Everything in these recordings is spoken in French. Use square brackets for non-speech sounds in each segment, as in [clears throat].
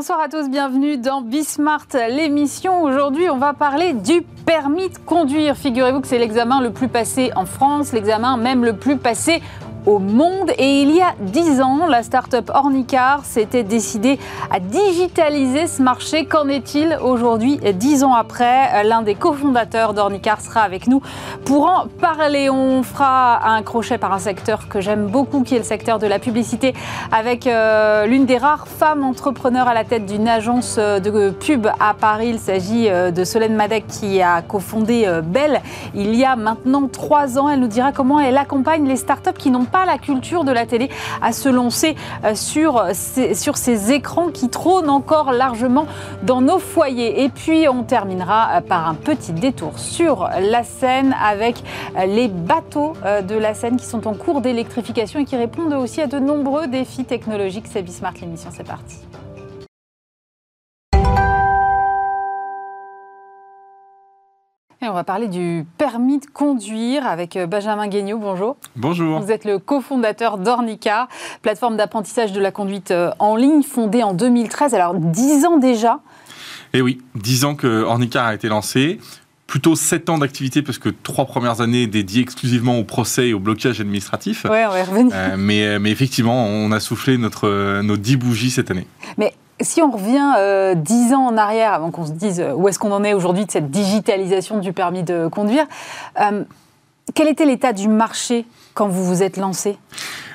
Bonsoir à tous, bienvenue dans Bismart, l'émission. Aujourd'hui, on va parler du permis de conduire. Figurez-vous que c'est l'examen le plus passé en France, l'examen même le plus passé au monde. Et il y a dix ans, la start-up Ornicar s'était décidée à digitaliser ce marché. Qu'en est-il aujourd'hui, dix ans après? L'un des cofondateurs d'Ornicar sera avec nous pour en parler. On fera un crochet par un secteur que j'aime beaucoup, qui est le secteur de la publicité, avec euh, l'une des rares femmes entrepreneurs à la tête d'une agence de pub à Paris. Il s'agit euh, de Solène Madec qui a cofondé euh, Belle il y a maintenant trois ans. Elle nous dira comment elle accompagne les startups qui n'ont pas la culture de la télé à se lancer euh, sur ces, sur ces écrans qui trônent encore largement dans nos foyers. Et puis on terminera euh, par un petit détour sur la Seine avec euh, les bateaux de la Seine qui sont en cours d'électrification et qui répondent aussi à de nombreux défis technologiques. C'est Bismart l'émission, c'est parti. Et on va parler du permis de conduire avec euh, Benjamin Guignot. Bonjour. Bonjour. Vous êtes le cofondateur d'Ornica, plateforme d'apprentissage de la conduite euh, en ligne fondée en 2013. Alors, 10 ans déjà? Eh oui, 10 ans que Ornica a été lancé plutôt 7 ans d'activité parce que trois premières années dédiées exclusivement au procès et au blocage administratif. Oui, on va y revenir. Euh, mais, mais, effectivement, on a soufflé notre, nos 10 bougies cette année. Mais si on revient euh, dix ans en arrière, avant qu'on se dise euh, où est-ce qu'on en est aujourd'hui de cette digitalisation du permis de conduire, euh, quel était l'état du marché quand vous vous êtes lancé?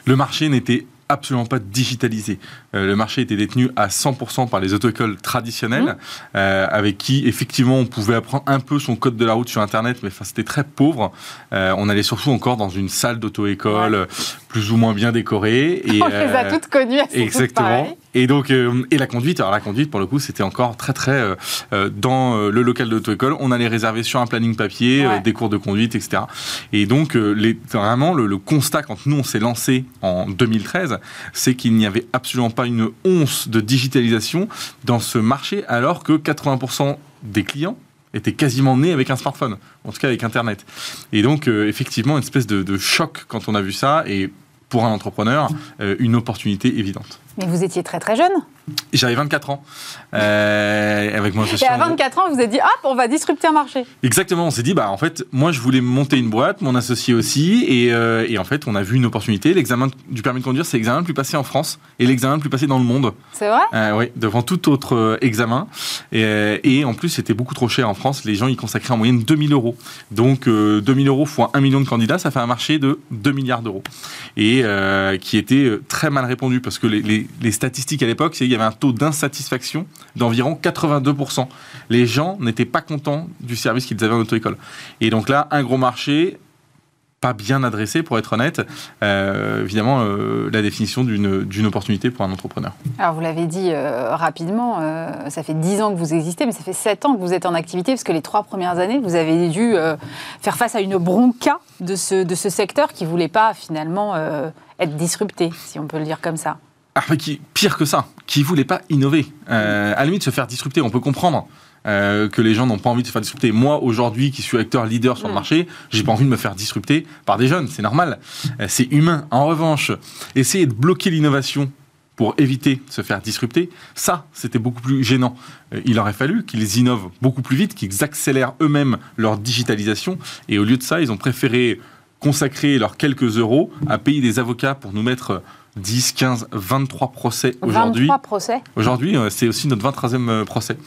Le marché n'était absolument pas digitalisé. Euh, le marché était détenu à 100% par les auto-écoles traditionnelles, mmh. euh, avec qui effectivement on pouvait apprendre un peu son code de la route sur Internet, mais c'était très pauvre. Euh, on allait surtout encore dans une salle d'auto-école plus ou moins bien décorée. Et, [laughs] on les a toutes connues. Exactement. Et donc et la conduite, alors la conduite pour le coup c'était encore très très dans le local d'auto-école, on allait réserver sur un planning papier des cours de conduite, etc. Et donc les, vraiment le, le constat quand nous on s'est lancé en 2013, c'est qu'il n'y avait absolument pas une once de digitalisation dans ce marché, alors que 80% des clients étaient quasiment nés avec un smartphone, en tout cas avec Internet. Et donc, euh, effectivement, une espèce de, de, choc quand on a vu ça, et pour un entrepreneur, euh, une opportunité évidente. Mais vous étiez très très jeune j'avais 24 ans. Euh, avec associé. Et à 24 ans, vous avez dit, hop, on va disrupter un marché. Exactement. On s'est dit, bah, en fait, moi, je voulais monter une boîte, mon associé aussi. Et, euh, et en fait, on a vu une opportunité. L'examen du permis de conduire, c'est l'examen le plus passé en France et l'examen le plus passé dans le monde. C'est vrai? Euh, Oui, devant tout autre euh, examen. Et, et, en plus, c'était beaucoup trop cher en France. Les gens y consacraient en moyenne 2000 euros. Donc, 2000 euros fois 1 million de candidats, ça fait un marché de 2 milliards d'euros. Et qui était très mal répondu parce que les, les, les statistiques à l'époque, c'est y avait un taux d'insatisfaction d'environ 82%. Les gens n'étaient pas contents du service qu'ils avaient en auto-école. Et donc là, un gros marché, pas bien adressé, pour être honnête, euh, évidemment, euh, la définition d'une opportunité pour un entrepreneur. Alors, vous l'avez dit euh, rapidement, ça fait 10 ans que vous existez, mais ça fait 7 ans que vous êtes en activité, parce que les trois premières années, vous avez dû faire face à une bronca de ce, de ce secteur qui ne voulait pas finalement être disrupté, si on peut le dire comme ça. Ah, qui, pire que ça, qui voulait pas innover. Euh, à la limite, se faire disrupter, on peut comprendre. Euh, que les gens n'ont pas envie de se faire disrupter. Moi, aujourd'hui, qui suis acteur leader sur le mm. marché, j'ai pas envie de me faire disrupter par des jeunes. C'est normal. Euh, c'est humain. En revanche, essayer de bloquer l'innovation pour éviter de se faire disrupter, ça, c'était beaucoup plus gênant. Euh, il aurait fallu qu'ils innovent beaucoup plus vite, qu'ils accélèrent eux-mêmes leur digitalisation. Et au lieu de ça, ils ont préféré consacrer leurs quelques euros à payer des avocats pour nous mettre 10, 15, 23 procès aujourd'hui. 23 procès Aujourd'hui, euh, c'est aussi notre 23e euh, procès.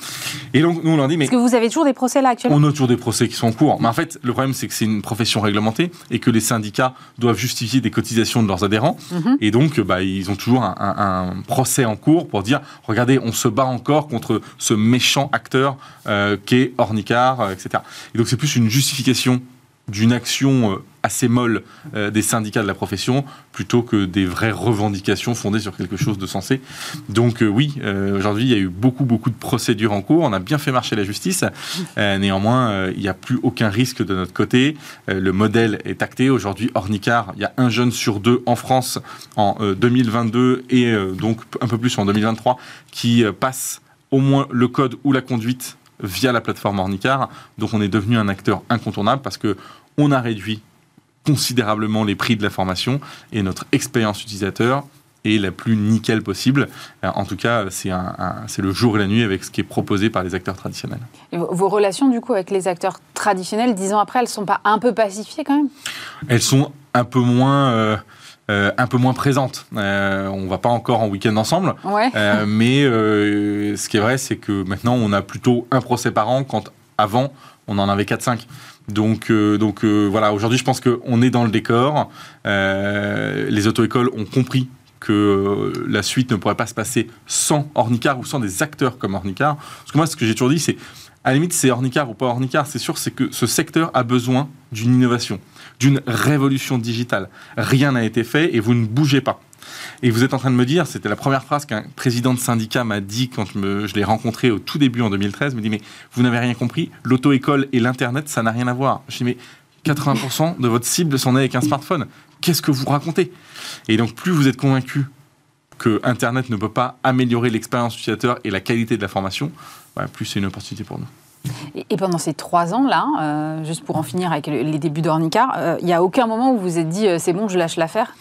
Et donc, nous, on leur dit, mais... Est-ce que vous avez toujours des procès là actuellement On a toujours des procès qui sont en cours. Mais en fait, le problème, c'est que c'est une profession réglementée et que les syndicats doivent justifier des cotisations de leurs adhérents. Mm -hmm. Et donc, bah, ils ont toujours un, un, un, procès en cours pour dire, regardez, on se bat encore contre ce méchant acteur euh, qu'est Ornicar, euh, etc. Et donc, c'est plus une justification d'une action euh, assez molle euh, des syndicats de la profession plutôt que des vraies revendications fondées sur quelque chose de sensé. Donc euh, oui, euh, aujourd'hui il y a eu beaucoup beaucoup de procédures en cours, on a bien fait marcher la justice, euh, néanmoins il n'y a plus aucun risque de notre côté, le modèle est acté, aujourd'hui Ornicar, il y a un jeune sur deux en France en 2022 et donc un peu plus en 2023 qui passe au moins le code ou la conduite via la plateforme Ornicar. Donc on est devenu un acteur incontournable parce que on a réduit considérablement les prix de la formation et notre expérience utilisateur et la plus nickel possible. Euh, en tout cas, c'est le jour et la nuit avec ce qui est proposé par les acteurs traditionnels. vos relations, du coup, avec les acteurs traditionnels, dix ans après, elles ne sont pas un peu pacifiées quand même? Elles sont un peu moins... Euh, euh, un peu moins présentes. Euh, on va pas encore en week-end ensemble, mais ce qui est vrai, c'est que maintenant on a plutôt un procès par an, quand avant on en avait 4-5. Donc, donc voilà, aujourd'hui je pense qu'on est dans le décor. les auto-écoles ont compris que euh, la suite ne pourrait pas se passer sans Ornicar ou sans des acteurs comme Ornicar. Parce que moi, ce que j'ai toujours dit, c'est, à la limite, c'est Ornicar ou pas Ornicar, c'est sûr, c'est que ce secteur a besoin d'une innovation, d'une révolution digitale. Rien n'a été fait et vous ne bougez pas. Et vous êtes en train de me dire, c'était la première phrase qu'un président de syndicat m'a dit quand je, l'ai rencontré au tout début en 2013, me dit, mais vous n'avez rien compris, l'auto-école et l'Internet, ça n'a rien à voir. Je dis, mais 80% de votre cible sont nés avec un smartphone. Qu'est-ce que vous racontez? Et donc, plus vous êtes convaincu que Internet ne peut pas améliorer l'expérience utilisateur et la qualité de la formation, bah, plus c'est une opportunité pour nous. Et pendant ces trois ans-là, euh, juste pour en finir avec les débuts d'Ornica, euh, il n'y a aucun moment où vous vous êtes dit euh, c'est bon, je lâche l'affaire?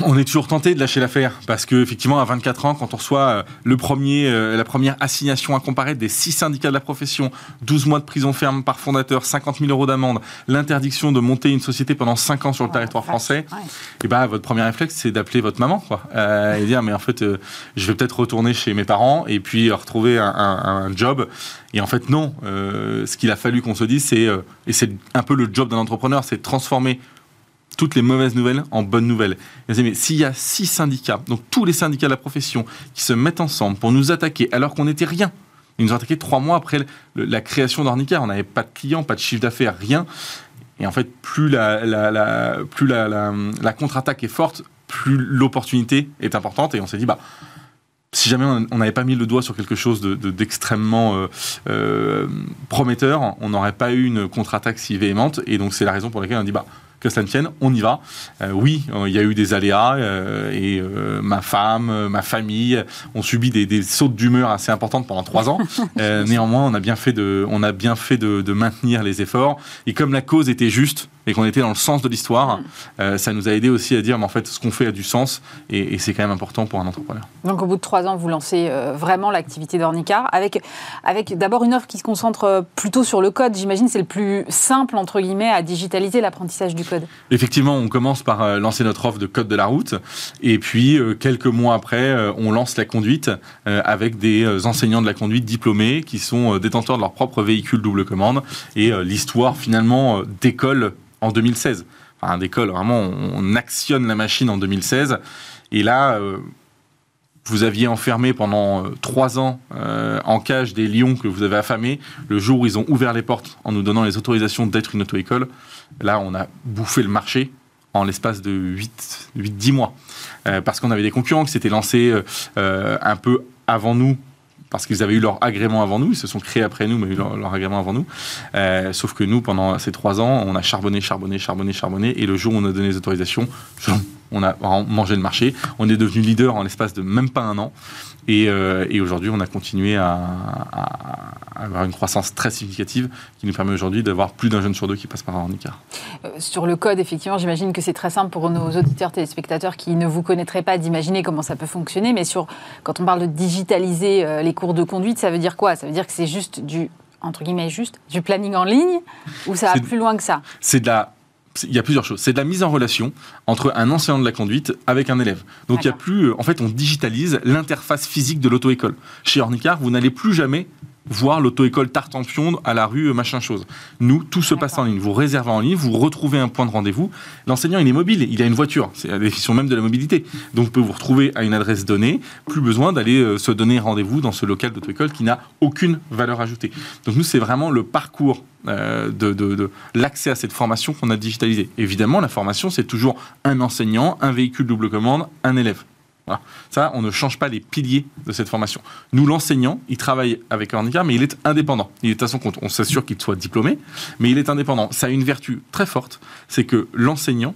On est toujours tenté de lâcher l'affaire parce que effectivement à 24 ans, quand on reçoit euh, le premier, euh, la première assignation à comparer des six syndicats de la profession, 12 mois de prison ferme par fondateur, 50 000 euros d'amende, l'interdiction de monter une société pendant 5 ans sur le territoire français, et eh ben votre premier réflexe c'est d'appeler votre maman quoi, euh, et dire mais en fait je vais peut-être retourner chez mes parents et puis retrouver un, job. Et en fait non, ce qu'il a fallu qu'on se dise c'est et c'est un peu le job d'un entrepreneur, c'est de transformer toutes les mauvaises nouvelles en bonnes nouvelles. Mais s'il y a six syndicats, donc tous les syndicats de la profession, qui se mettent ensemble pour nous attaquer alors qu'on n'était rien, ils nous ont attaqué trois mois après la création d'Ornica, on n'avait pas de clients, pas de chiffre d'affaires, rien. Et en fait, plus la, plus la, contre-attaque est forte, plus l'opportunité est importante. Et on s'est dit, bah, si jamais on n'avait pas mis le doigt sur quelque chose d'extrêmement euh, euh, prometteur, on n'aurait pas eu une contre-attaque si véhémente. Et donc, c'est la raison pour laquelle on dit, bah, que cela ne tienne, on y va. Euh, oui, il y a eu des aléas euh, et euh, ma femme, ma famille ont subi des, des sautes d'humeur assez importantes pendant trois ans. [laughs] néanmoins, on a bien fait de, on a bien fait de, de maintenir les efforts. Et comme la cause était juste, et qu'on était dans le sens de l'histoire, mm. ça nous a aidé aussi à dire, mais en fait, ce qu'on fait a du sens et, et c'est quand même important pour un entrepreneur. Donc, au bout de trois ans, vous lancez vraiment l'activité d'Ornicar avec, avec d'abord une offre qui se concentre plutôt sur le code. J'imagine c'est le plus simple, entre guillemets, à digitaliser l'apprentissage du Effectivement, on commence par euh, lancer notre offre de code de la route, et puis euh, quelques mois après, euh, on lance la conduite avec des enseignants de la conduite diplômés qui sont détenteurs de leur propre véhicule double commande, et l'histoire finalement décolle en 2016. Enfin, décolle, vraiment, on, actionne la machine en 2016, et là vous aviez enfermé pendant trois ans en cage des lions que vous avez affamés. Le jour où ils ont ouvert les portes en nous donnant les autorisations d'être une auto-école, Là, on a bouffé le marché en l'espace de 8-10 mois. Euh, parce qu'on avait des concurrents qui s'étaient lancés euh, un peu avant nous, parce qu'ils avaient eu leur agrément avant nous, ils se sont créés après nous, mais eu leur, agrément avant nous. Euh, sauf que nous, pendant ces trois ans, on a charbonné, charbonné, charbonné, charbonné, et le jour où on a donné les autorisations, on a mangé le marché. On est devenu leader en l'espace de même pas un an. Et, euh, aujourd'hui, on a continué à, avoir une croissance très significative qui nous permet aujourd'hui d'avoir plus d'un jeune sur deux qui passe par un handicap. Euh, sur le code, effectivement, j'imagine que c'est très simple pour nos auditeurs téléspectateurs qui ne vous connaîtraient pas d'imaginer comment ça peut fonctionner. Mais sur, quand on parle de digitaliser euh, les cours de conduite, ça veut dire quoi? Ça veut dire que c'est juste du entre guillemets juste du planning en ligne? Ou ça va plus loin que ça? C'est de la il y a plusieurs choses. C'est de la mise en relation entre un enseignant de la conduite avec un élève. Donc il y a plus, en fait, on digitalise l'interface physique de l'auto-école. Chez Ornicar, vous n'allez plus jamais voir l'auto-école Tartampion à la rue euh, machin chose. Nous, tout se passe en ligne. Vous réservez en ligne, vous retrouvez un point de rendez-vous. L'enseignant, il est mobile, il a une voiture. C'est la définition même de la mobilité. Donc, vous pouvez vous retrouver à une adresse donnée. Plus besoin d'aller euh, se donner rendez-vous dans ce local d'auto-école qui n'a aucune valeur ajoutée. Donc, nous, c'est vraiment le parcours euh, de, de l'accès à cette formation qu'on a digitalisé. Évidemment, la formation, c'est toujours un enseignant, un véhicule double commande, un élève. Ça, on ne change pas les piliers de cette formation. Nous, l'enseignant, il travaille avec un handicap, mais il est indépendant. Il est à son compte. On s'assure qu'il soit diplômé, mais il est indépendant. Ça a une vertu très forte, c'est que l'enseignant,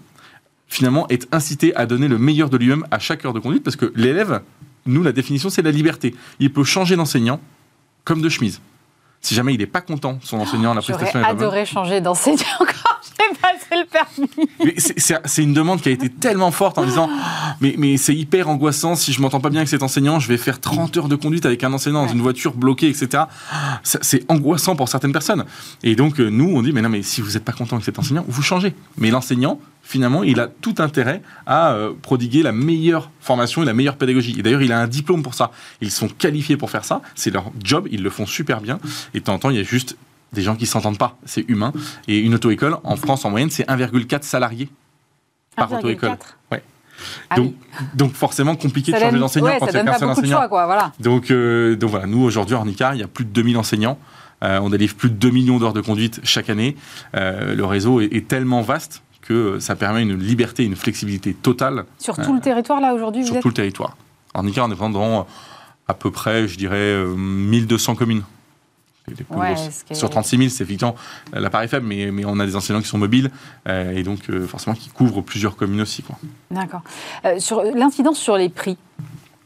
finalement, est incité à donner le meilleur de lui-même à chaque heure de conduite, parce que l'élève, nous, la définition, c'est la liberté. Il peut changer d'enseignant comme de chemise. Si jamais il n'est pas content, son enseignant, la prestation est adoré changer d'enseignant passer le permis. C'est- une demande qui a été tellement forte en disant [gasps] mais, mais c'est hyper angoissant si je m'entends pas bien avec cet enseignant, je vais faire 30 heures de conduite avec un enseignant dans Ouais. une voiture bloquée, etc. C'est angoissant pour certaines personnes. Et donc euh, nous, on dit mais non, mais si vous n'êtes pas content avec cet enseignant, vous changez. Mais l'enseignant, finalement, il a tout intérêt à euh, prodiguer la meilleure formation et la meilleure pédagogie. Et d'ailleurs, il a un diplôme pour ça. Ils sont qualifiés pour faire ça. C'est leur job, ils le font super bien. Et de temps en temps, il y a juste des gens qui s'entendent pas. C'est humain. Et une auto-école, en France, en moyenne, c'est 1,4 salariés par 1,4. auto-école. Ouais. Ah donc, oui. donc forcément compliqué de changer d'enseignant ouais, quand il y a de enseignant. choix, quoi, voilà. Donc, euh, donc voilà, nous aujourd'hui, en Ornicar, il y a plus de 2000 enseignants. Euh, on délivre plus de 2 millions d'heures de conduite chaque année. Euh, le réseau est, est tellement vaste que ça permet une liberté, une flexibilité totale Sur tout le territoire, là, aujourd'hui, vous sur êtes tout le territoire. Ornicar, on est dans à peu près, je dirais, euh, 1200 communes. Les- plus Ouais, grosses. Sur 36 000, c'est effectivement l'appareil faible, mais, mais on a des enseignants qui sont mobiles euh, et donc euh, forcément qui couvrent plusieurs communes aussi. D'accord. Euh, sur l'incidence sur les prix,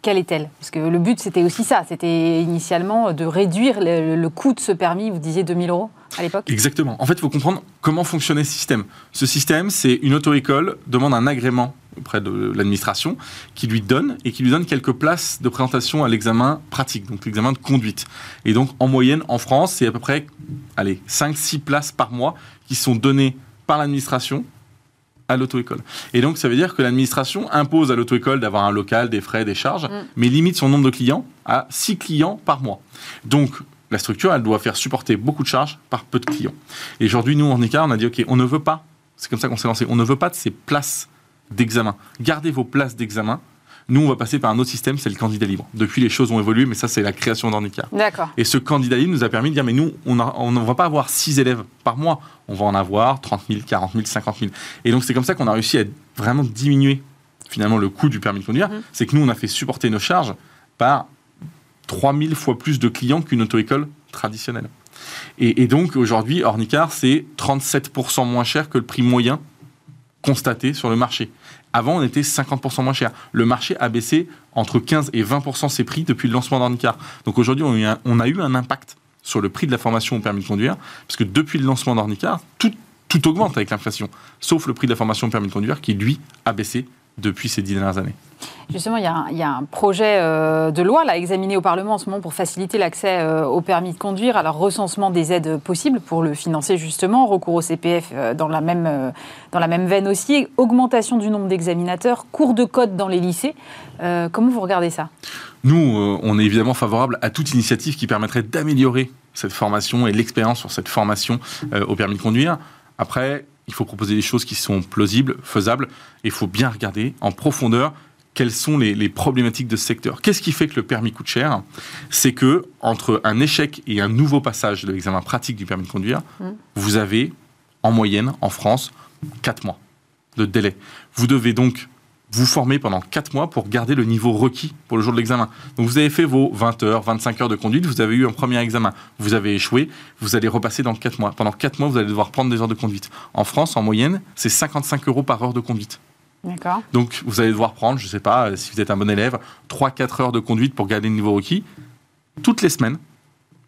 quelle est-elle? Parce que le but, c'était aussi ça. C'était initialement de réduire le, le coût de ce permis. Vous disiez 2000 euros à l'époque? Exactement. En fait, il faut comprendre comment fonctionnait ce système. Ce système, c'est une auto-école demande un agrément auprès de l'administration qui lui donne et qui lui donne quelques places de présentation à l'examen pratique, donc l'examen de conduite. Et donc, en moyenne, en France, c'est à peu près allez, 5-6 places par mois qui sont données par l'administration à l'auto-école. Et donc, ça veut dire que l'administration impose à l'auto-école d'avoir un local, des frais, des charges, Mm. mais limite son nombre de clients à 6 clients par mois. Donc, la structure, elle doit faire supporter beaucoup de charges par peu de clients. Et aujourd'hui, nous, en Nica, on a dit, OK, on ne veut pas, c'est comme ça qu'on s'est lancé, on ne veut pas de ces places d'examen. Gardez vos places d'examen. Nous, on va passer par un autre système, c'est le candidat libre. Depuis, les choses ont évolué, mais ça, c'est la création d'Ornica. D'accord. Et ce candidat libre nous a permis de dire, mais nous, on ne va pas avoir 6 élèves par mois, on va en avoir 30 000, 40 000, 50 000. Et donc, c'est comme ça qu'on a réussi à vraiment diminuer finalement le coût du permis de conduire. Mhm. C'est que nous, on a fait supporter nos charges par 3000 fois plus de clients qu'une auto-école traditionnelle. Et, et donc, aujourd'hui, Ornicar, c'est 37% moins cher que le prix moyen constaté sur le marché. Avant, on était 50% moins cher. Le marché a baissé entre 15 et 20% ses prix depuis le lancement d'Ornicar. Donc aujourd'hui, on, a eu un- impact sur le prix de la formation au permis de conduire, parce que depuis le lancement d'Ornicar, tout, tout augmente avec l'inflation, sauf le prix de la formation au permis de conduire qui, lui, a baissé depuis ces dix dernières années. Justement, il y a un, projet euh, de loi là, examiné au Parlement en ce moment pour faciliter l'accès euh, au permis de conduire. Alors, recensement des aides possibles pour le financer justement, recours au CPF euh, dans, la même, veine aussi, augmentation du nombre d'examinateurs, cours de code dans les lycées. Comment vous regardez ça? Nous, on est évidemment favorable à toute initiative qui permettrait d'améliorer cette formation et l'expérience sur cette formation au permis de conduire. Après, il faut proposer des choses qui sont plausibles, faisables, et il faut bien regarder en profondeur quelles sont les, les problématiques de ce secteur. Qu'est-ce qui fait que le permis coûte cher? C'est que entre un échec et un nouveau passage de l'examen pratique du permis de conduire, Mm. vous avez en moyenne en France 4 mois de délai. Vous devez donc vous former pendant 4 mois pour garder le niveau requis pour le jour de l'examen. Donc vous avez fait vos 20 heures, 25 heures de conduite, vous avez eu un premier examen, vous avez échoué, vous allez repasser dans 4 mois. Pendant 4 mois, vous allez devoir prendre des heures de conduite. En France, en moyenne, c'est 55 euros par heure de conduite. Donc vous allez devoir prendre, je ne sais pas, euh, si vous êtes un bon élève, 3-4 heures de conduite pour garder le niveau requis, toutes les semaines,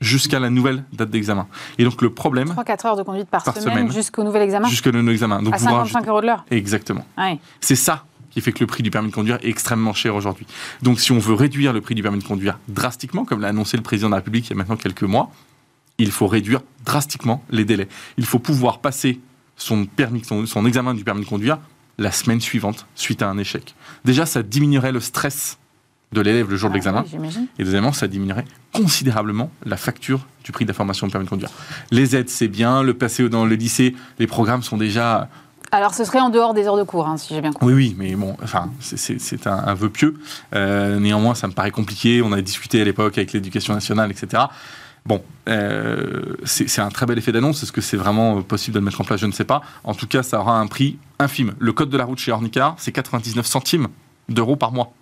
jusqu'à la nouvelle date d'examen. Et donc le problème, 3-4 heures de conduite par, Par semaine, semaine. jusqu'au nouvel examen jusqu'à le nouvel examen. Donc À vous rajoutez- 55 euros de l'heure Exactement. Ouais. C'est ça qui fait que le prix du permis de conduire est extrêmement cher aujourd'hui. Donc si on veut réduire le prix du permis de conduire drastiquement, comme l'a annoncé le président de la République il y a maintenant quelques mois, il faut réduire drastiquement les délais. Il faut pouvoir passer son, permis, son, son examen du permis de conduire la semaine suivante, suite à un échec. Déjà, ça diminuerait le stress de l'élève le jour de Ah l'examen. oui. Et deuxièmement, ça diminuerait considérablement la facture du prix de la formation de permis de conduire. Les aides, c'est bien. Le passer dans le lycée, les programmes sont déjà Alors, ce serait en dehors des heures de cours, hein, si j'ai bien compris. oui, oui, mais bon, enfin, c'est- c'est c'est un, un vœu pieux. Euh, néanmoins, ça me paraît compliqué. On a discuté à l'époque avec l'éducation nationale, etc. Bon, euh, c'est un très bel effet d'annonce. Est-ce que c'est vraiment possible de le mettre en place? Je ne sais pas. En tout cas, ça aura un prix infime. Le code de la route chez Ornicar, c'est 99 centimes d'euros par mois.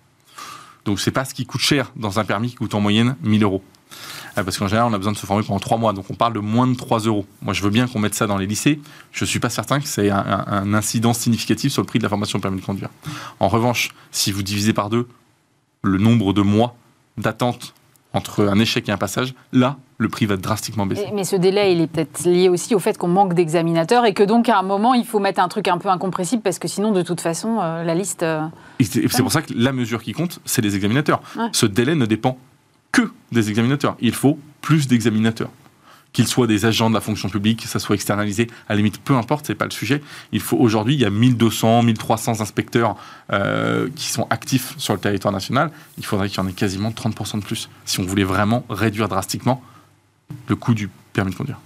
Donc, c'est pas ce qui coûte cher dans un permis qui coûte en moyenne 1000 euros. Euh, Parce qu'en général, on a besoin de se former pendant 3 mois. Donc, on parle de moins de 3 euros. Moi, je veux bien qu'on mette ça dans les lycées. Je ne suis pas certain que c'est un, un, incidence significatif sur le prix de la formation au permis de conduire. En revanche, si vous divisez par deux le nombre de mois d'attente entre un échec et un passage, là, le prix va drastiquement baisser. Mais ce délai, il est peut-être lié aussi au fait qu'on manque d'examinateurs et que donc à un moment, il faut mettre un truc un peu incompressible parce que sinon, de toute façon, euh, la liste. Euh, c'est pour ça que la mesure qui compte, c'est les examinateurs. Ce délai ne dépend que des examinateurs. Il faut plus d'examinateurs qu'ils soient des agents de la fonction publique, que ça soit externalisé, à la limite, peu importe, c'est pas le sujet. Il faut aujourd'hui, il y a 1200, 1300 inspecteurs euh, qui sont actifs sur le territoire national. Il faudrait qu'il y en ait quasiment 30% de plus si on voulait vraiment réduire drastiquement le coût du permis de conduire.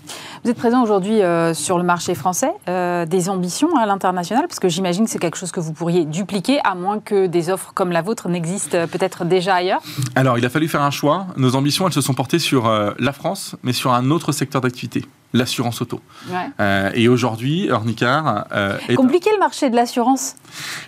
Vous êtes présent aujourd'hui euh, sur le marché français, euh, des ambitions à l'international, parce que j'imagine que c'est quelque chose que vous pourriez dupliquer, à moins que des offres comme la vôtre n'existent euh, peut-être déjà ailleurs Alors, il a fallu faire un choix. Nos ambitions, elles se sont portées sur la France, mais sur un autre secteur d'activité, l'assurance auto. et aujourd'hui, Ornicar est... Compliqué le marché de l'assurance?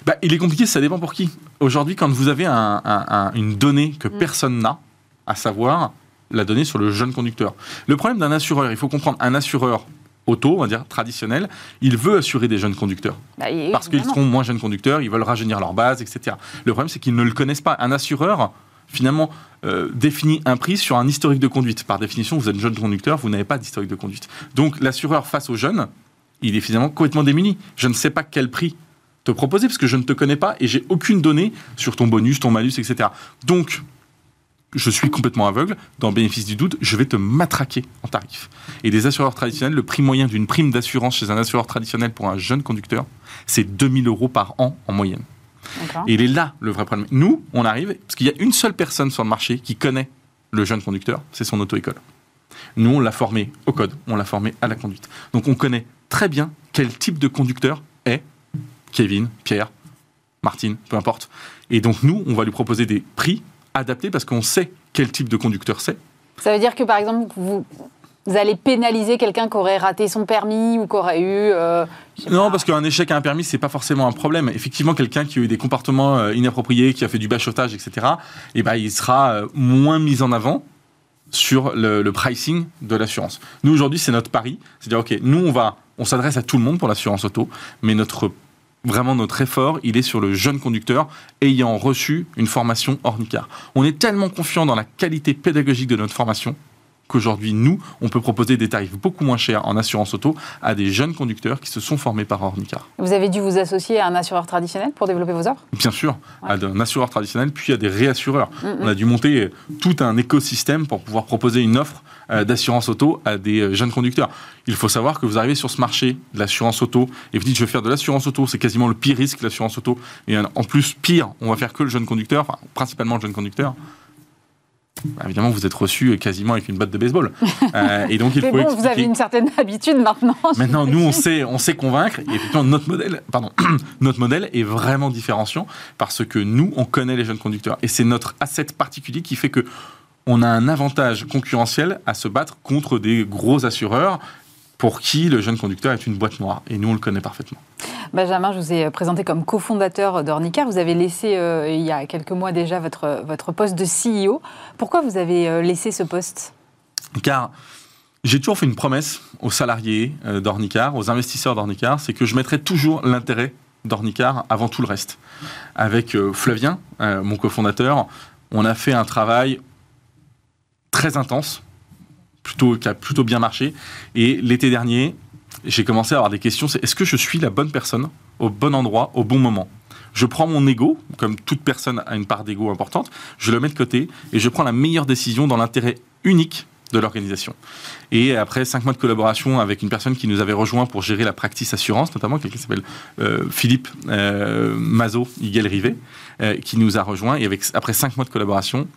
Bah, Il est compliqué, ça dépend pour qui. Aujourd'hui, quand vous avez une donnée que mm. personne n'a, à savoir la donnée sur le jeune conducteur. Le problème d'un assureur, il faut comprendre, un assureur auto, on va dire traditionnel, il veut assurer des jeunes conducteurs. Bah, parce qu'ils seront moins jeunes conducteurs, ils veulent rajeunir leur base, etc. Le problème, c'est qu'ils ne le connaissent pas. Un assureur, finalement, euh, définit un prix sur un historique de conduite. Par définition, vous êtes jeune conducteur, vous n'avez pas d'historique de conduite. Donc, l'assureur face aux jeunes, il est finalement complètement démuni. Je ne sais pas quel prix te proposer parce que je ne te connais pas et j'ai aucune donnée sur ton bonus, ton malus, etc. Donc, je suis complètement aveugle, dans le bénéfice du doute, je vais te matraquer en tarif. Et des assureurs traditionnels, le prix moyen d'une prime d'assurance chez un assureur traditionnel pour un jeune conducteur, c'est 2000 euros par an en moyenne. Et il est là le vrai problème. Nous, on arrive, parce qu'il y a une seule personne sur le marché qui connaît le jeune conducteur, c'est son auto-école. Nous, on l'a formé au code, on l'a formé à la conduite. Donc on connaît très bien quel type de conducteur est Kevin, Pierre, Martine, peu importe. Et donc nous, on va lui proposer des prix adapté parce qu'on sait quel type de conducteur c'est. Ça veut dire que par exemple, vous, allez pénaliser quelqu'un qui aurait raté son permis ou qui aurait eu. Euh, non, parce qu'un échec à un permis, c'est pas forcément un problème. Effectivement, quelqu'un qui a eu des comportements euh, inappropriés, qui a fait du bachotage, etc., eh ben, il sera euh, moins mis en avant sur le, le pricing de l'assurance. Nous, aujourd'hui, c'est notre pari. C'est-à-dire, OK, nous, on va, on s'adresse à tout le monde pour l'assurance auto, mais notre vraiment notre effort, il est sur le jeune conducteur ayant reçu une formation Ornicar. On est tellement confiant dans la qualité pédagogique de notre formation qu'aujourd'hui, nous, on peut proposer des tarifs beaucoup moins chers en assurance auto à des jeunes conducteurs qui se sont formés par Ornicar. Vous avez dû vous associer à un assureur traditionnel pour développer vos offres? Bien sûr, à un assureur traditionnel, puis à des réassureurs. On a dû monter tout un écosystème pour pouvoir proposer une offre euh, d'assurance auto à des euh, jeunes conducteurs. Il faut savoir que vous arrivez sur ce marché de l'assurance auto et vous dites je vais faire de l'assurance auto, c'est quasiment le pire risque l'assurance auto. Et en plus, pire, on va faire que le jeune conducteur, enfin principalement le jeune conducteur. Bah, évidemment, vous êtes reçu quasiment avec une botte de baseball. [laughs] Euh, et donc, il faut bon, vous avez une certaine [laughs] habitude maintenant. [laughs] Maintenant, nous, on sait, on sait convaincre. Et effectivement, notre modèle, pardon, [clears throat] notre modèle est vraiment différenciant parce que nous, on connaît les jeunes conducteurs. Et c'est notre asset particulier qui fait que on a un avantage concurrentiel à se battre contre des gros assureurs pour qui le jeune conducteur est une boîte noire. Et nous, on le connaît parfaitement. Benjamin, je vous ai présenté comme cofondateur d'Ornicar. Vous avez laissé, euh, il y a quelques mois déjà, votre, votre poste de CEO. Pourquoi vous avez euh, laissé ce poste? Car j'ai toujours fait une promesse aux salariés euh, d'Ornicar, aux investisseurs d'Ornicar, c'est que je mettrai toujours l'intérêt d'Ornicar avant tout le reste. Avec Flavien, mon cofondateur, on a fait un travail très intense plutôt, qui a plutôt bien marché. Et l'été dernier, j'ai commencé à avoir des questions. C'est est-ce que je suis la bonne personne au bon endroit, au bon moment? Je prends mon ego, comme toute personne a une part d'ego importante, je le mets de côté et je prends la meilleure décision dans l'intérêt unique de l'organisation. Et après cinq mois de collaboration avec une personne qui nous avait rejoint pour gérer la practice assurance, notamment quelqu'un qui s'appelle euh, Philippe euh, Mazo Higuel Rivet, euh, qui nous a rejoint. Et avec, après cinq mois de collaboration,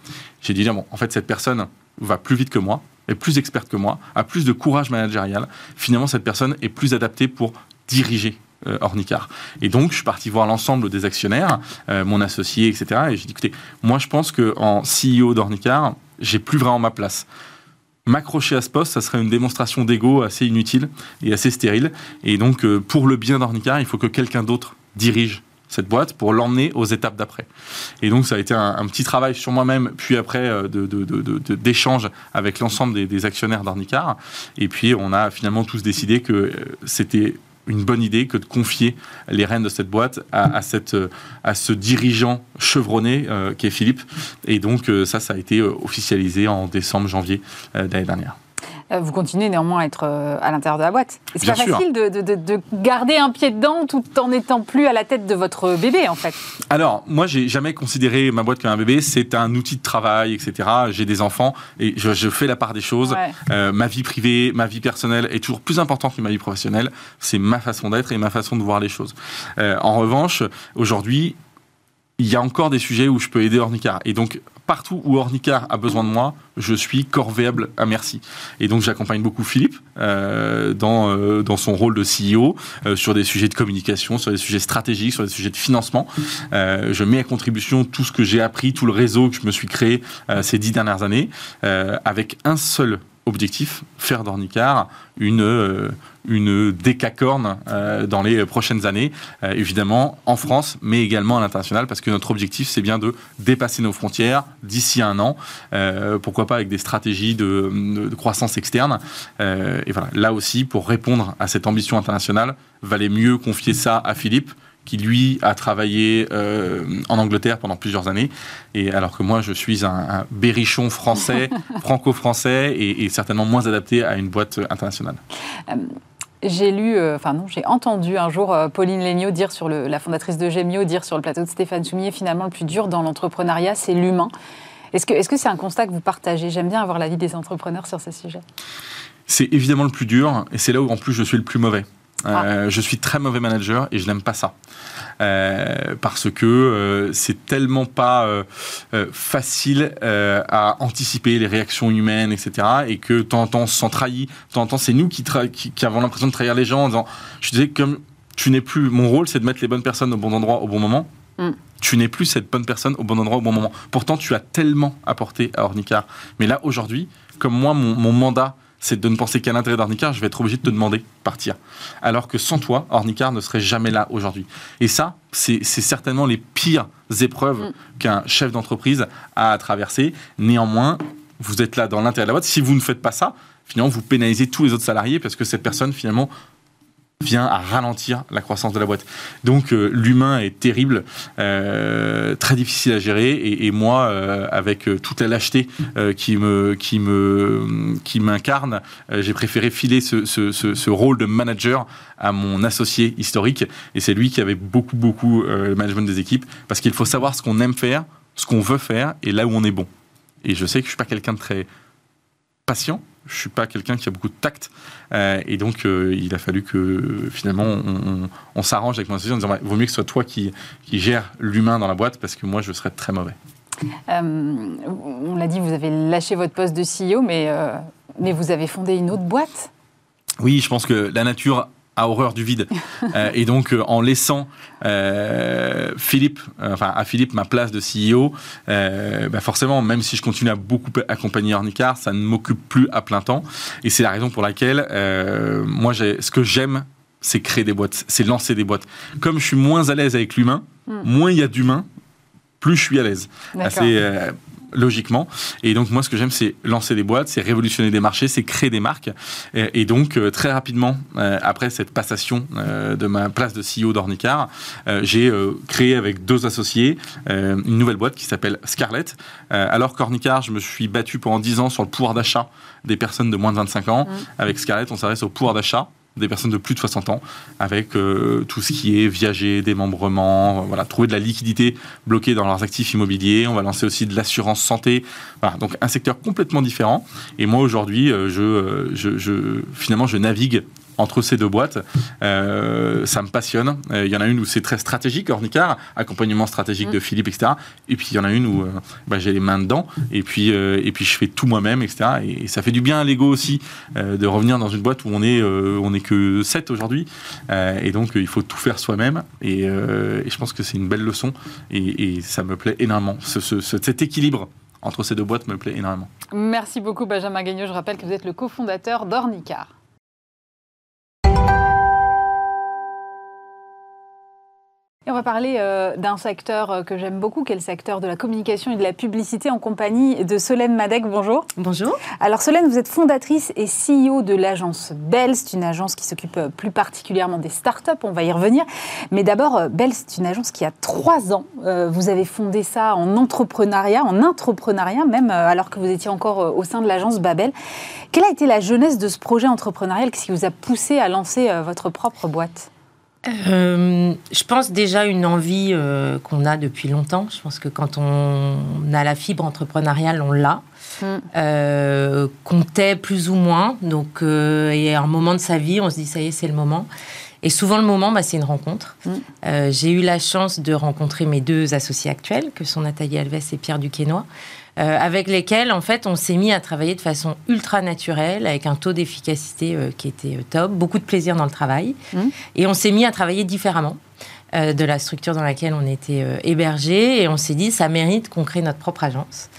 j'ai dit bon, en fait, cette personne va plus vite que moi, est plus experte que moi, a plus de courage managérial, finalement cette personne est plus adaptée pour diriger euh, Ornicar. Et donc, je suis parti voir l'ensemble des actionnaires, euh, mon associé, etc. Et j'ai dit, écoutez, moi, je pense qu'en CEO d'Ornicar, j'ai plus vraiment ma place. M'accrocher à ce poste, ça serait une démonstration d'ego assez inutile et assez stérile. Et donc, euh, pour le bien d'Ornicar, il faut que quelqu'un d'autre dirige cette boîte pour l'emmener aux étapes d'après. Et donc ça a été un, petit travail sur moi-même, puis après euh, d'échange de, avec l'ensemble des, actionnaires d'Arnicar. Et puis on a finalement tous décidé que euh, c'était une bonne idée que de confier les rênes de cette boîte à, cette, à ce dirigeant chevronné qui est Philippe. Et donc ça, ça a été officialisé en décembre, janvier l'année dernière. Euh, vous continuez néanmoins à être euh, à l'intérieur de la boîte. C'est pas facile de, garder un pied dedans tout en n'étant plus à la tête de votre bébé, en fait. Alors, moi, j'ai jamais considéré ma boîte comme un bébé. C'est un outil de travail, etc. J'ai des enfants et je, fais la part des choses. Euh, ma vie privée, ma vie personnelle est toujours plus importante que ma vie professionnelle. C'est ma façon d'être et ma façon de voir les choses. en revanche, aujourd'hui, il y a encore des sujets où je peux aider Ornicar. Et donc, partout où Ornicar a besoin de moi, je suis corvéable à merci. Et donc j'accompagne beaucoup Philippe euh, dans, euh, dans son rôle de CEO euh, sur des sujets de communication, sur des sujets stratégiques, sur des sujets de financement. je mets à contribution tout ce que j'ai appris, tout le réseau que je me suis créé ces dix dernières années, avec un seul objectif, faire d'Ornicar une, euh, une décacorne euh, dans les prochaines années, euh, évidemment en France, mais également à l'international, parce que notre objectif, c'est bien de dépasser nos frontières d'ici un an, pourquoi pas avec des stratégies de, de croissance externe. et voilà, là aussi, pour répondre à cette ambition internationale, valait mieux confier ça à Philippe qui lui a travaillé euh, en Angleterre pendant plusieurs années, et alors que moi je suis un, berrichon français, [laughs] franco-français, et, certainement moins adapté à une boîte internationale. Euh, j'ai lu, euh, enfin non, j'ai entendu un jour Pauline Legnaud dire sur le, la fondatrice de Gemio dire sur le plateau de Stéphane Soumier, finalement le plus dur dans l'entrepreneuriat, c'est l'humain. Est-ce que c'est -ce un constat que vous partagez? J'aime bien avoir l'avis des entrepreneurs sur ce sujet. C'est évidemment le plus dur, et c'est là où en plus je suis le plus mauvais. Euh, je suis très mauvais manager et je n'aime pas ça. Euh, parce que euh, c'est tellement pas facile à anticiper les réactions humaines, etc. Et que de temps en temps, on se sent trahi. De temps en temps, c'est nous qui, qui, avons l'impression de trahir les gens en disant Je disais, comme tu n'es plus. Mon rôle, c'est de mettre les bonnes personnes au bon endroit au bon moment. Mm. Tu n'es plus cette bonne personne au bon endroit au bon moment. Pourtant, tu as tellement apporté à Ornicar. Mais là, aujourd'hui, comme moi, mon, mon mandat, c'est de ne penser qu'à l'intérêt d'Ornicar, je vais être obligé de te demander de partir. Alors que sans toi, Ornicar ne serait jamais là aujourd'hui. Et ça, c'est certainement les pires épreuves mm. qu'un chef d'entreprise a à traverser. Néanmoins, vous êtes là dans l'intérêt de la boîte. Si vous ne faites pas ça, finalement, vous pénalisez tous les autres salariés parce que cette personne, finalement, vient à ralentir la croissance de la boîte. Donc euh, l'humain est terrible, euh, très difficile à gérer, et, moi, euh, avec toute la lâcheté qui me qui me qui m'incarne, j'ai préféré filer ce, ce, ce, rôle de manager à mon associé historique, et c'est lui qui avait beaucoup beaucoup le management des équipes, parce qu'il faut savoir ce qu'on aime faire, ce qu'on veut faire, et là où on est bon. Et je sais que je suis pas quelqu'un de très patient, je suis pas quelqu'un qui a beaucoup de tact. Euh, et donc, euh, il a fallu que finalement, on, s'arrange avec mon associé en disant vaut mieux que ce soit toi qui, qui gère l'humain dans la boîte parce que moi, je serais très mauvais. Euh, on l'a dit, vous avez lâché votre poste de CEO, mais, mais vous avez fondé une autre boîte? Oui, je pense que la nature a horreur du vide. [laughs] Euh, et donc, euh, en laissant euh, Philippe, enfin à Philippe ma place de CEO, bah forcément, même si je continue à beaucoup accompagner Ornicar, ça ne m'occupe plus à plein temps. Et c'est la raison pour laquelle moi, ce que j'aime, c'est créer des boîtes, c'est lancer des boîtes. Comme je suis moins à l'aise avec l'humain, hmm. moins il y a d'humain, plus je suis à l'aise logiquement. Et donc moi, ce que j'aime, c'est lancer des boîtes, c'est révolutionner des marchés, c'est créer des marques. Et, donc euh, très rapidement, euh, après cette passation euh, de ma place de CEO d'Ornicar, j'ai créé avec deux associés une nouvelle boîte qui s'appelle Scarlett. alors qu'Ornicar, je me suis battu pendant 10 ans sur le pouvoir d'achat des personnes de moins de 25 ans. Mmh. Avec Scarlett, on s'adresse au pouvoir d'achat des personnes de plus de 60 ans, avec euh, tout ce qui est viager, démembrement, voilà, trouver de la liquidité bloquée dans leurs actifs immobiliers. On va lancer aussi de l'assurance santé. Voilà, donc un secteur complètement différent. Et moi aujourd'hui, euh, euh, je, finalement, je navigue entre ces deux boîtes. Euh, ça me passionne. Euh, il y en a une où c'est très stratégique, Ornicar, accompagnement stratégique de mm. Philippe, etc. Et puis il y en a une où euh, bah, j'ai les mains dedans et puis, et puis je fais tout moi-même, etc. Et, ça fait du bien à l'ego aussi de revenir dans une boîte où on est, on est que 7 aujourd'hui. et donc il faut tout faire soi-même. Et, je pense que c'est une belle leçon et, ça me plaît énormément. cet équilibre entre ces deux boîtes me plaît énormément. Merci beaucoup Benjamin Gagneux. Je rappelle que vous êtes le cofondateur d'Ornicar. Et on va parler euh, d'un secteur euh, que j'aime beaucoup, qui est le secteur de la communication et de la publicité en compagnie de Solène Madec. Bonjour. Bonjour. Alors Solène, vous êtes fondatrice et CEO de l'agence Bell. C'est une agence qui s'occupe euh, plus particulièrement des startups, on va y revenir. Mais d'abord, Bell, c'est une agence qui a trois ans. Vous avez fondé ça en entrepreneuriat, en entrepreneuriat même, alors que vous étiez encore au sein de l'agence Babel. Quelle a été la jeunesse de ce projet entrepreneurial? Qu'est-ce qui vous a poussé à lancer votre propre boîte? Euh, je pense déjà une envie euh, qu'on a depuis longtemps. Je pense que quand on a la fibre entrepreneuriale, on l'a. Mm. Euh, comptait plus ou moins. Donc, et à un moment de sa vie, on se dit ça y est, c'est le moment. Et souvent, le moment, bah, c'est une rencontre. Mm. J'ai eu la chance de rencontrer mes deux associés actuels, que sont Nathalie Alves et Pierre Duquesnoy. Euh, avec lesquels, en fait, on s'est mis à travailler de façon ultra naturelle, avec un taux d'efficacité euh, qui était euh, top, beaucoup de plaisir dans le travail. Mmh. Et on s'est mis à travailler différemment de la structure dans laquelle on était hébergé. Et on s'est dit, ça mérite qu'on crée notre propre agence.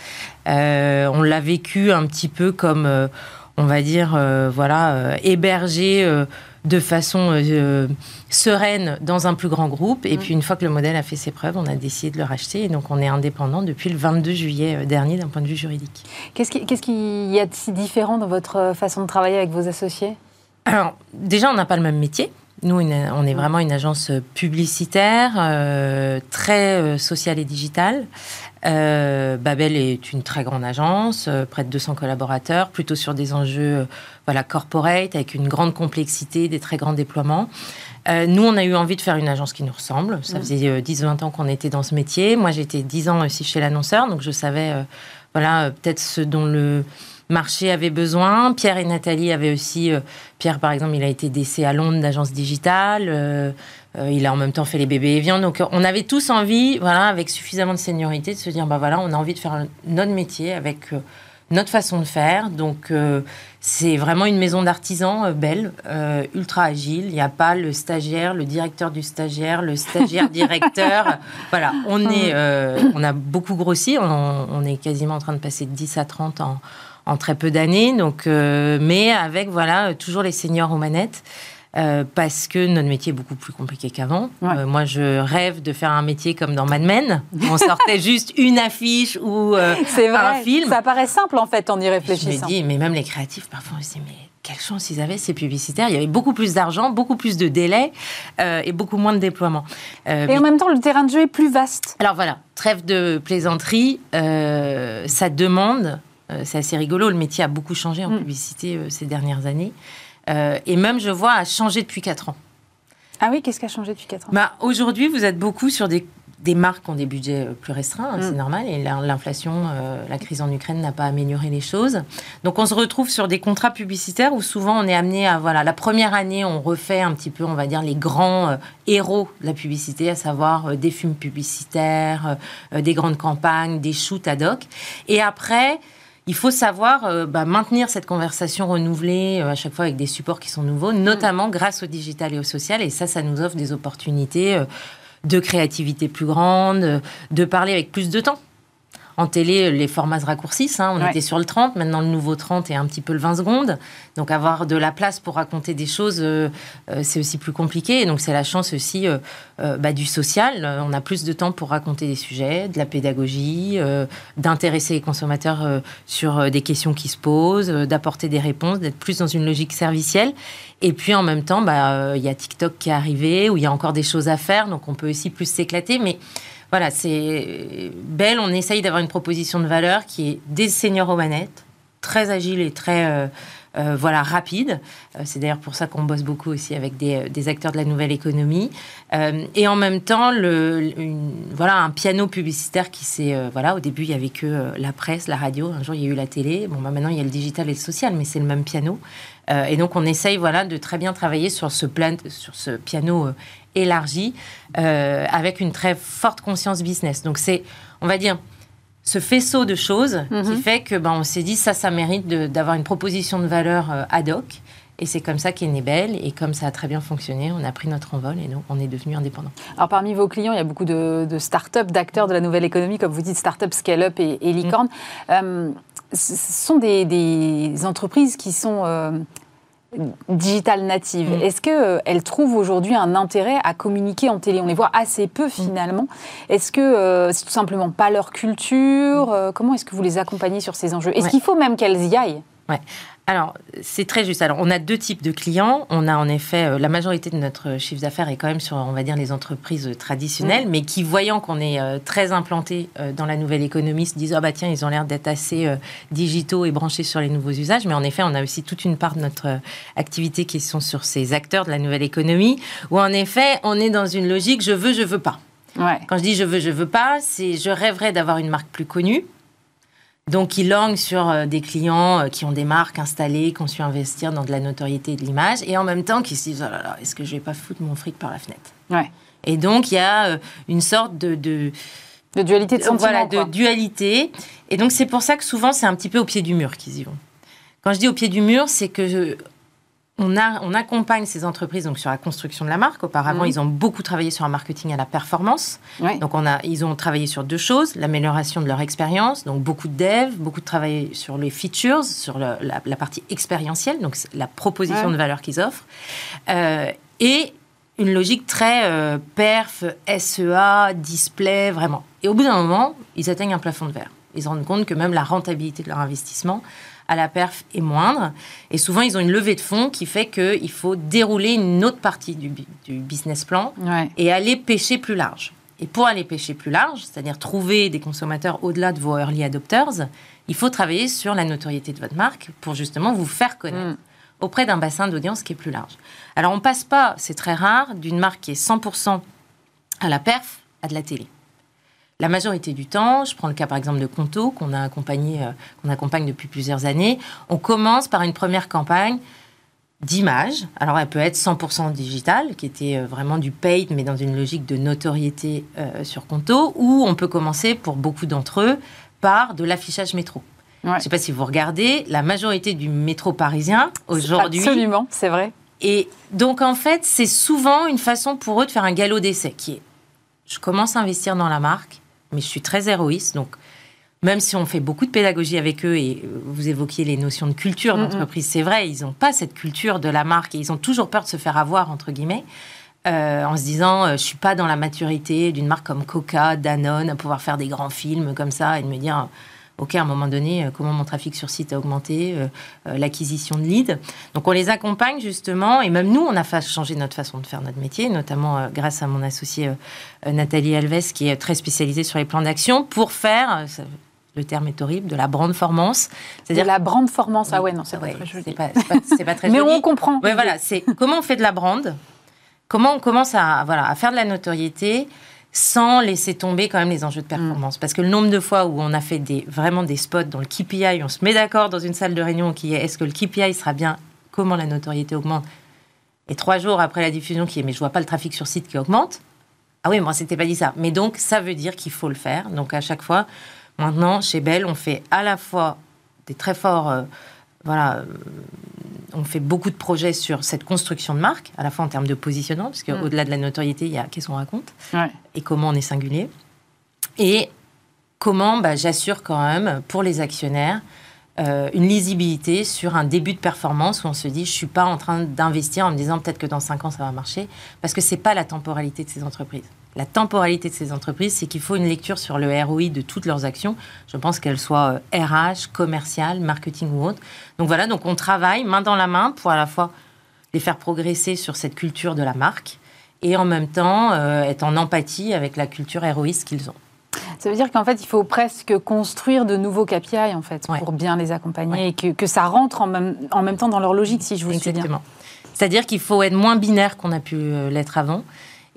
on l'a vécu un petit peu comme, on va dire, voilà, hébergé de façon euh, sereine dans un plus grand groupe. Et mm. puis une fois que le modèle a fait ses preuves, on a décidé de le racheter. Et donc on est indépendant depuis le 22 juillet euh, dernier d'un point de vue juridique. Qu'est-ce qu'il y a de si différent dans votre euh, façon de travailler avec vos associés? Alors déjà, on n'a pas le même métier. Nous, on est vraiment une agence publicitaire, très sociale et digitale. Euh, Babel est une très grande agence, euh, près de 200 collaborateurs, plutôt sur des enjeux euh, voilà, corporate, avec une grande complexité, des très grands déploiements. nous, on a eu envie de faire une agence qui nous ressemble. Ça mm. faisait 10-20 ans qu'on était dans ce métier. Moi, j'étais 10 ans aussi chez l'annonceur, donc je savais voilà, peut-être ce dont le marché avait besoin. Pierre et Nathalie avaient aussi... Pierre, par exemple, il a été DC à Londres d'agence digitale. Euh, il a en même temps fait les bébés et Donc, on avait tous envie, voilà, avec suffisamment de seniorité, de se dire, bah voilà, on a envie de faire notre métier avec euh, notre façon de faire. Donc, euh, c'est vraiment une maison d'artisans belle, ultra agile. Il n'y a pas le stagiaire, le directeur du stagiaire, le stagiaire directeur. [laughs] voilà, on, est, on a beaucoup grossi. On, est quasiment en train de passer de 10 à 30 en, en très peu d'années. Donc, mais avec, voilà, toujours les seniors aux manettes. Euh, parce que notre métier est beaucoup plus compliqué qu'avant. Euh, moi, je rêve de faire un métier comme dans Mad Men. On sortait [laughs] juste une affiche ou euh, un film. Ça paraît simple en fait en y réfléchissant. Je me dis, mais même les créatifs, parfois, on se dit, mais quelle chance ils avaient ces publicitaires. Il y avait beaucoup plus d'argent, beaucoup plus de délais et beaucoup moins de déploiement. et en même temps, le terrain de jeu est plus vaste. Alors voilà, trêve de plaisanterie, ça demande. c'est assez rigolo. Le métier a beaucoup changé en mm. publicité ces dernières années. Euh, et même, je vois, a changé depuis 4 ans. Ah oui, qu'est-ce qui a changé depuis 4 ans? Bah, Aujourd'hui, vous êtes beaucoup sur des, des, marques qui ont des budgets euh, plus restreints, hein, c'est mm. normal, et l'inflation, euh, la crise en Ukraine n'a pas amélioré les choses. Donc on se retrouve sur des contrats publicitaires où souvent on est amené à, voilà, la première année, on refait un petit peu, on va dire, les grands héros de la publicité, à savoir des films publicitaires, des grandes campagnes, des shoots ad hoc. Et après, il faut savoir euh, bah, maintenir cette conversation renouvelée euh, à chaque fois avec des supports qui sont nouveaux, notamment grâce au digital et au social. Et ça, ça nous offre des opportunités euh, de créativité plus grande, de parler avec plus de temps. En télé, les formats se raccourcissent. Hein. On était sur le 30, maintenant le nouveau 30 est un petit peu le 20 secondes. Donc avoir de la place pour raconter des choses, c'est aussi plus compliqué. Et donc c'est la chance aussi euh, bah, du social. On a plus de temps pour raconter des sujets, de la pédagogie, d'intéresser les consommateurs sur des questions qui se posent, d'apporter des réponses, d'être plus dans une logique servicielle. Et puis en même temps, bah, il y a TikTok qui est arrivé, où il y a encore des choses à faire, donc on peut aussi plus s'éclater. Mais voilà, c'est belle. On essaye d'avoir une proposition de valeur qui est des seniors aux manettes, très agile et très euh, euh, voilà rapide. Euh, c'est d'ailleurs pour ça qu'on bosse beaucoup aussi avec des, acteurs de la nouvelle économie. et en même temps, voilà un piano publicitaire qui s'est voilà au début il y avait que la presse, la radio. Un jour il y a eu la télé. Bon, bah, maintenant il y a le digital et le social, mais c'est le même piano. et donc on essaye voilà de très bien travailler sur ce plan, sur ce piano élargie euh, avec une très forte conscience business. Donc c'est, on va dire, ce faisceau de choses qui mhm. fait que ben, on s'est dit ça, ça mérite d'avoir une proposition de valeur euh, ad hoc. Et c'est comme ça qu'est né Belle. Et comme ça a très bien fonctionné, on a pris notre envol et donc on est devenu indépendant. Alors parmi vos clients, il y a beaucoup de, de start-up, d'acteurs de la nouvelle économie, comme vous dites, start-up, scale-up et, licorne. Mm. Euh, ce sont des, des, entreprises qui sont digital native. Mm. Est-ce qu'elles trouvent aujourd'hui un intérêt à communiquer en télé? On les voit assez peu finalement. Est-ce que euh, c'est tout simplement pas leur culture? Euh, Comment est-ce que vous les accompagnez sur ces enjeux? Est-ce Ouais. qu'il faut même qu'elles y aillent? Ouais. Alors, c'est très juste. Alors, on a deux types de clients. On a en effet, euh, la majorité de notre chiffre d'affaires est quand même sur, on va dire, les entreprises traditionnelles, mais qui, voyant qu'on est euh, très implanté euh, dans la nouvelle économie, se disent Ah bah tiens, ils ont l'air d'être assez euh, digitaux et branchés sur les nouveaux usages. Mais en effet, on a aussi toute une part de notre euh, activité qui sont sur ces acteurs de la nouvelle économie, où en effet, on est dans une logique je veux, je veux pas. Ouais. Quand je dis je veux, je veux pas, c'est je rêverais d'avoir une marque plus connue. Donc, ils languent sur euh, des clients euh, qui ont des marques installées, qui ont su investir dans de la notoriété et de l'image, et en même temps qui se disent oh là là, est-ce que je vais pas foutre mon fric par la fenêtre? Ouais. Et donc, il y a euh, une sorte de, de, De dualité de voilà, de quoi. dualité. Et donc, c'est pour ça que souvent, c'est un petit peu au pied du mur qu'ils y vont. Quand je dis au pied du mur, c'est que on, a, on accompagne ces entreprises donc sur la construction de la marque. Auparavant, Mhm. ils ont beaucoup travaillé sur un marketing à la performance. Ouais. Donc, on a, ils ont travaillé sur deux choses l'amélioration de leur expérience, donc beaucoup de dev, beaucoup de travail sur les features, sur le- la, la partie expérientielle, donc la proposition Ouais. de valeur qu'ils offrent, Euh, et une logique très euh, perf, SEA, display, vraiment. Et au bout d'un moment, ils atteignent un plafond de verre. Ils se rendent compte que même la rentabilité de leur investissement à la perf est moindre. Et souvent, ils ont une levée de fonds qui fait qu'il faut dérouler une autre partie du, bu- du business plan Ouais. et aller pêcher plus large. Et pour aller pêcher plus large, c'est-à-dire trouver des consommateurs au-delà de vos early adopters, il faut travailler sur la notoriété de votre marque pour justement vous faire connaître Mm. auprès d'un bassin d'audience qui est plus large. Alors on passe pas, c'est très rare, d'une marque qui est 100% à la perf à de la télé. La majorité du temps, je prends le cas par exemple de Conto, qu'on a accompagné, euh, qu'on accompagne depuis plusieurs années, on commence par une première campagne d'image. Alors elle peut être 100% digitale, qui était euh, vraiment du paid, mais dans une logique de notoriété euh, sur Conto, ou on peut commencer pour beaucoup d'entre eux par de l'affichage métro. Ouais. Je ne sais pas si vous regardez, la majorité du métro parisien aujourd'hui Absolument, c'est vrai. et donc, en fait, c'est souvent une façon pour eux de faire un galop d'essai qui est je commence à investir dans la marque, mais je suis très héroïste. Donc, même si on fait beaucoup de pédagogie avec eux et euh, vous évoquiez les notions de culture Mhm. d'entreprise, c'est vrai, ils n'ont pas cette culture de la marque et ils ont toujours peur de se faire avoir, entre guillemets. euh, en se disant, euh, je suis pas dans la maturité d'une marque comme Coca, Danone, à pouvoir faire des grands films comme ça et de me dire, ok, à un moment donné, euh, comment mon trafic sur site a augmenté, euh, euh, l'acquisition de leads. Donc on les accompagne justement, et même nous, on a changer notre façon de faire notre métier, notamment grâce à mon associée Nathalie Alves, qui est très spécialisée sur les plans d'action, pour faire, le terme est horrible, de la brandformance. De la brand formance. Ah ouais, non, c'est Ouais, pas pas, pas- pas très [laughs] Mais joli. on comprend. Ouais, voilà, c'est comment on fait de la brand, comment on commence à, voilà, à faire de la notoriété sans laisser tomber quand même les enjeux de performance. Parce que le nombre de fois où on a fait des, vraiment des spots dans le KPI, on se met d'accord dans une salle de réunion qui est est-ce que le KPI sera bien, comment la notoriété augmente, et trois jours après la diffusion qui est mais je vois pas le trafic sur site qui augmente. Ah oui, moi c'était pas dit ça. Mais donc ça veut dire qu'il faut le faire. Donc à chaque fois, maintenant chez Bell, on fait à la fois des très forts, euh, voilà, euh, on fait beaucoup de projets sur cette construction de marque, à la fois en termes de positionnement, parce Mm. qu'au-delà de la notoriété, il y a qu'est-ce qu'on raconte Ouais. et comment on est singulier. Et comment bah, j'assure quand même pour les actionnaires euh, une lisibilité sur un début de performance où on se dit je suis pas en train d'investir en me disant peut-être que dans 5 ans ça va marcher parce que c'est pas la temporalité de ces entreprises. La temporalité de ces entreprises, c'est qu'il faut une lecture sur le ROI de toutes leurs actions. Je pense qu'elles soient euh, RH, commercial, marketing ou autre. Donc voilà, donc on travaille main dans la main pour à la fois les faire progresser sur cette culture de la marque et en même temps euh, être en empathie avec la culture héroïste qu'ils ont. Ça veut dire qu'en fait, il faut presque construire de nouveaux KPI en fait Ouais. pour bien les accompagner Ouais. et que, que ça rentre en même, en même temps dans leur logique, si je vous suis bien. Exactement. C'est-à-dire qu'il faut être moins binaire qu'on a pu euh, l'être avant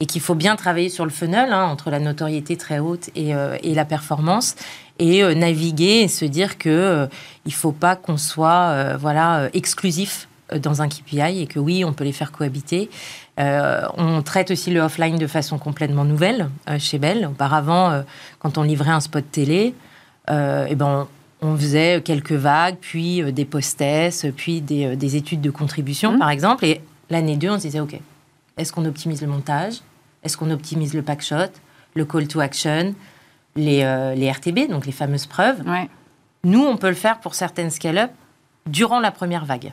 et qu'il faut bien travailler sur le funnel hein, entre la notoriété très haute et, euh, et la performance et euh, naviguer et se dire que euh, il faut pas qu'on soit euh, voilà exclusif dans un KPI et que oui, on peut les faire cohabiter. On traite aussi le offline de façon complètement nouvelle chez Bell. Auparavant, quand on livrait un spot télé, eh ben, on, faisait quelques vagues, puis des post-tests, puis des, des études de contribution, Mhm. par exemple. Et l'année 2, on se disait, OK, est-ce qu'on optimise le montage? Est-ce qu'on optimise le pack shot Le call to action les, euh, les RTB, donc les fameuses preuves? Ouais. nous, on peut le faire pour certaines scale-up durant la première vague.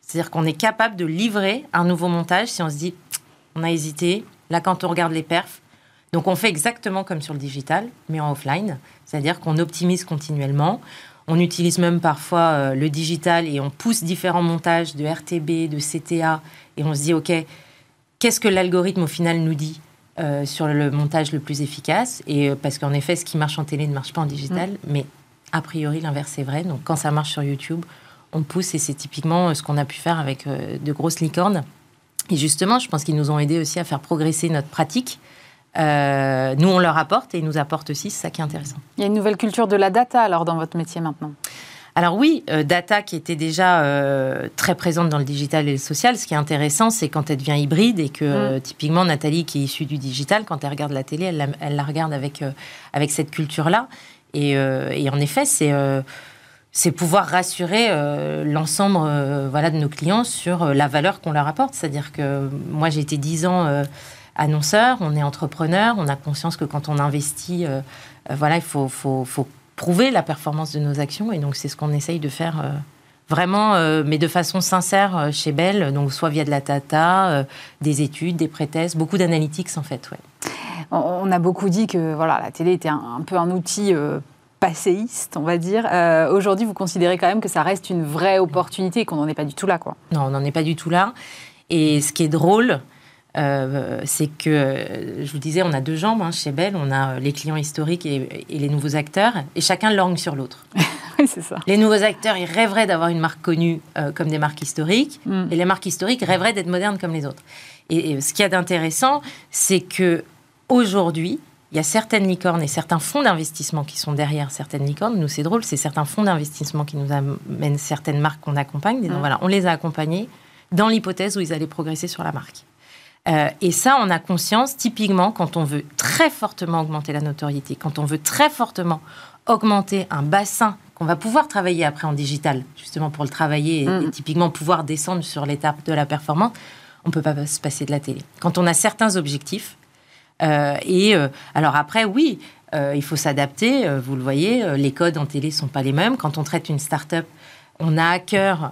C'est-à-dire qu'on est capable de livrer un nouveau montage si on se dit, on a hésité. Là, quand on regarde les perfs, donc on fait exactement comme sur le digital, mais en offline. C'est-à-dire qu'on optimise continuellement. On utilise même parfois euh, le digital et on pousse différents montages de RTB, de CTA, et on se dit, OK, qu'est-ce que l'algorithme au final nous dit euh, sur le montage le plus efficace? Et parce qu'en effet, ce qui marche en télé ne marche pas en digital, mm. mais a priori, l'inverse est vrai. Donc quand ça marche sur YouTube, on pousse et c'est typiquement euh, ce qu'on a pu faire avec euh, de grosses licornes. Et justement, je pense qu'ils nous ont aidé aussi à faire progresser notre pratique. Euh, nous, on leur apporte et ils nous apportent aussi, c'est ça qui est intéressant. Il y a une nouvelle culture de la data alors dans votre métier maintenant alors oui, data qui était déjà très présente dans le digital et le social. Ce qui est intéressant, c'est quand elle devient hybride et que mm. typiquement Nathalie, qui est issue du digital, quand elle regarde la télé, elle la, elle la regarde avec, avec cette culture-là. Et, et, en effet, c'est c'est pouvoir rassurer euh, l'ensemble euh, voilà, de nos clients sur euh, la valeur qu'on leur apporte. C'est-à-dire que moi, j'ai été 10 ans annonceur, on est entrepreneur, on a conscience que quand on investit, voilà, il faut, faut, faut, prouver la performance de nos actions. Et donc, c'est ce qu'on essaye de faire vraiment, mais de façon sincère chez Bell, donc soit via de la data, des études, des pré-tests, beaucoup d'analytics en fait. Ouais. On a beaucoup dit que voilà, la télé était un, un peu un outil passéiste, on va dire. Euh, aujourd'hui, vous considérez quand même que ça reste une vraie opportunité et qu'on n'en est pas du tout là, quoi. Non, on n'en est pas du tout là. Et ce qui est drôle, euh, c'est que, je vous disais, on a deux jambes hein, chez Bell. On a les clients historiques et, les nouveaux acteurs, et chacun langue sur l'autre. [laughs] oui, c'est ça. Les nouveaux acteurs, ils rêveraient d'avoir une marque connue euh, comme des marques historiques, mm. et les marques historiques rêveraient d'être modernes comme les autres. Et, et ce qu'il y a d'intéressant, c'est que aujourd'hui, il y a certaines licornes et certains fonds d'investissement qui sont derrière certaines licornes. Nous, c'est drôle, c'est certains fonds d'investissement qui nous amènent certaines marques qu'on accompagne. Disons, voilà, on les a accompagnés dans l'hypothèse où ils allaient progresser sur la marque. Euh, et ça, on a conscience, typiquement, quand on veut très fortement augmenter la notoriété, quand on veut très fortement augmenter un bassin qu'on va pouvoir travailler après en digital, justement pour le travailler et, et mm. typiquement pouvoir descendre sur l'étape de la performance, on ne peut pas se passer de la télé. Quand on a certains objectifs, euh, et euh, alors après, oui, il faut s'adapter. vous le voyez, les codes en télé sont pas les mêmes. Quand on traite une start-up, on a à cœur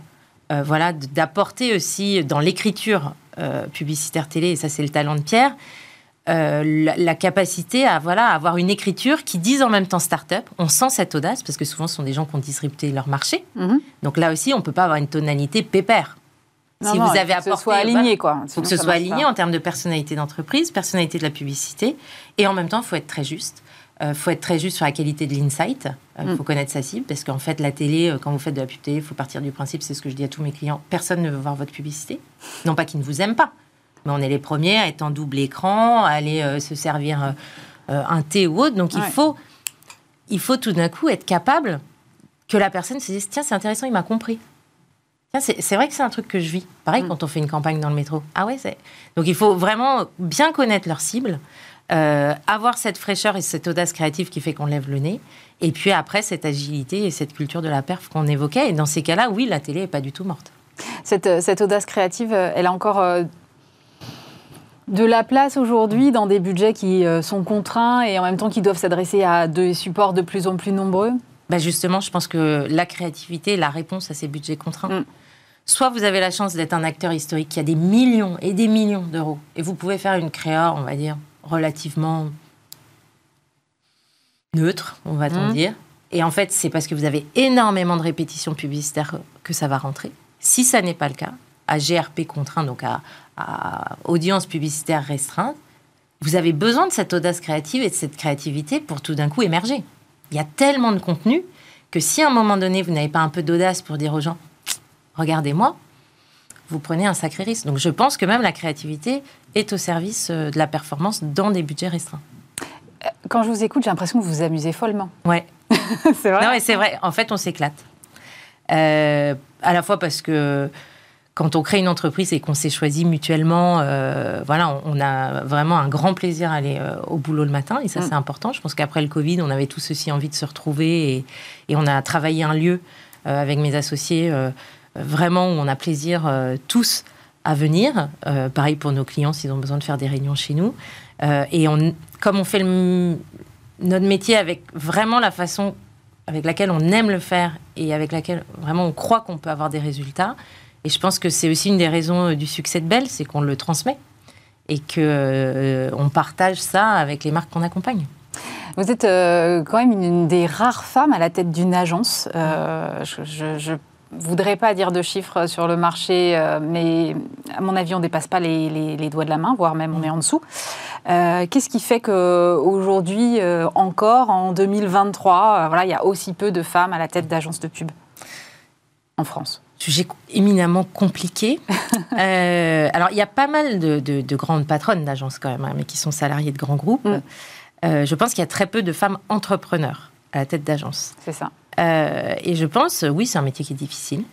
voilà, d'apporter aussi dans l'écriture publicitaire télé, et ça c'est le talent de Pierre, la, capacité à voilà avoir une écriture qui dise en même temps start-up. On sent cette audace parce que souvent ce sont des gens qui ont disrupté leur marché. Mhm. Donc là aussi, on peut pas avoir une tonalité pépère si vous avez apporté, que ce soit aligné, quoi. Il faut que ce soit aligné en termes de personnalité d'entreprise, personnalité de la publicité, et en même temps, il faut être très juste. Il euh, faut être très juste sur la qualité de l'insight. Il euh, mm. faut connaître sa cible, parce qu'en fait, la télé, euh, quand vous faites de la pub télé, il faut partir du principe, c'est ce que je dis à tous mes clients, personne ne veut voir votre publicité. Non pas qu'ils ne vous aiment pas, mais on est les premiers à être en double écran, à aller se servir un thé ou autre. Donc il, faut, il faut tout d'un coup être capable que la personne se dise, tiens, c'est intéressant, il m'a compris. C'est vrai que c'est un truc que je vis. Pareil mm. quand on fait une campagne dans le métro. Ah ouais, c'est. Donc il faut vraiment bien connaître leur cible, euh, avoir cette fraîcheur et cette audace créative qui fait qu'on lève le nez, et puis après cette agilité et cette culture de la perf qu'on évoquait. Et dans ces cas-là, oui, la télé est pas du tout morte. Cette, euh, cette audace créative, euh, elle a encore de la place aujourd'hui dans des budgets qui sont contraints et en même temps qui doivent s'adresser à des supports de plus en plus nombreux bah Justement, je pense que la créativité est la réponse à ces budgets contraints. Mm. Soit vous avez la chance d'être un acteur historique qui a des millions et des millions d'euros, et vous pouvez faire une créa, on va dire, relativement neutre, on va t dire. Et en fait, c'est parce que vous avez énormément de répétitions publicitaires que ça va rentrer. Si ça n'est pas le cas, à GRP contraint, donc à, à audience publicitaire restreinte, vous avez besoin de cette audace créative et de cette créativité pour tout d'un coup émerger. Il y a tellement de contenu que si à un moment donné, vous n'avez pas un peu d'audace pour dire aux gens, regardez-moi, vous prenez un sacré risque. Donc je pense que même la créativité est au service euh, de la performance dans des budgets restreints. Euh, quand je vous écoute, j'ai l'impression que vous vous amusez follement. Ouais. [laughs] c'est vrai. Non, mais c'est vrai. En fait, on s'éclate. Euh, à la fois parce que quand on crée une entreprise et qu'on s'est choisi mutuellement, euh, voilà, on, a vraiment un grand plaisir à aller euh, au boulot le matin et ça mm. c'est important. Je pense qu'après le Covid, on avait tous aussi envie de se retrouver et, et on a travaillé un lieu euh, avec mes associés vraiment où on a plaisir tous à venir. pareil pour nos clients s'ils ont besoin de faire des réunions chez nous. et on, comme on fait notre métier avec vraiment la façon avec laquelle on aime le faire et avec laquelle vraiment on croit qu'on peut avoir des résultats, Et je pense que c'est aussi une des raisons du succès de Belle, c'est qu'on le transmet et que on partage ça avec les marques qu'on accompagne. Vous êtes quand même une, des rares femmes à la tête d'une agence. je, ne voudrais pas dire de chiffres sur le marché, mais à mon avis, on dépasse pas les, les, doigts de la main, voire même on est en dessous. Euh, qu'est-ce qui fait qu'aujourd'hui, euh, encore en 2023, euh, voilà, il y a aussi peu de femmes à la tête d'agences de pub en France? Sujet éminemment compliqué. [laughs] alors, il y a pas mal de, grandes patronnes d'agences quand même, hein, mais qui sont salariées de grands groupes. Mm. je pense qu'il y a très peu de femmes entrepreneurs à la tête d'agences. C'est ça. Et je pense, oui, c'est un métier qui est difficile.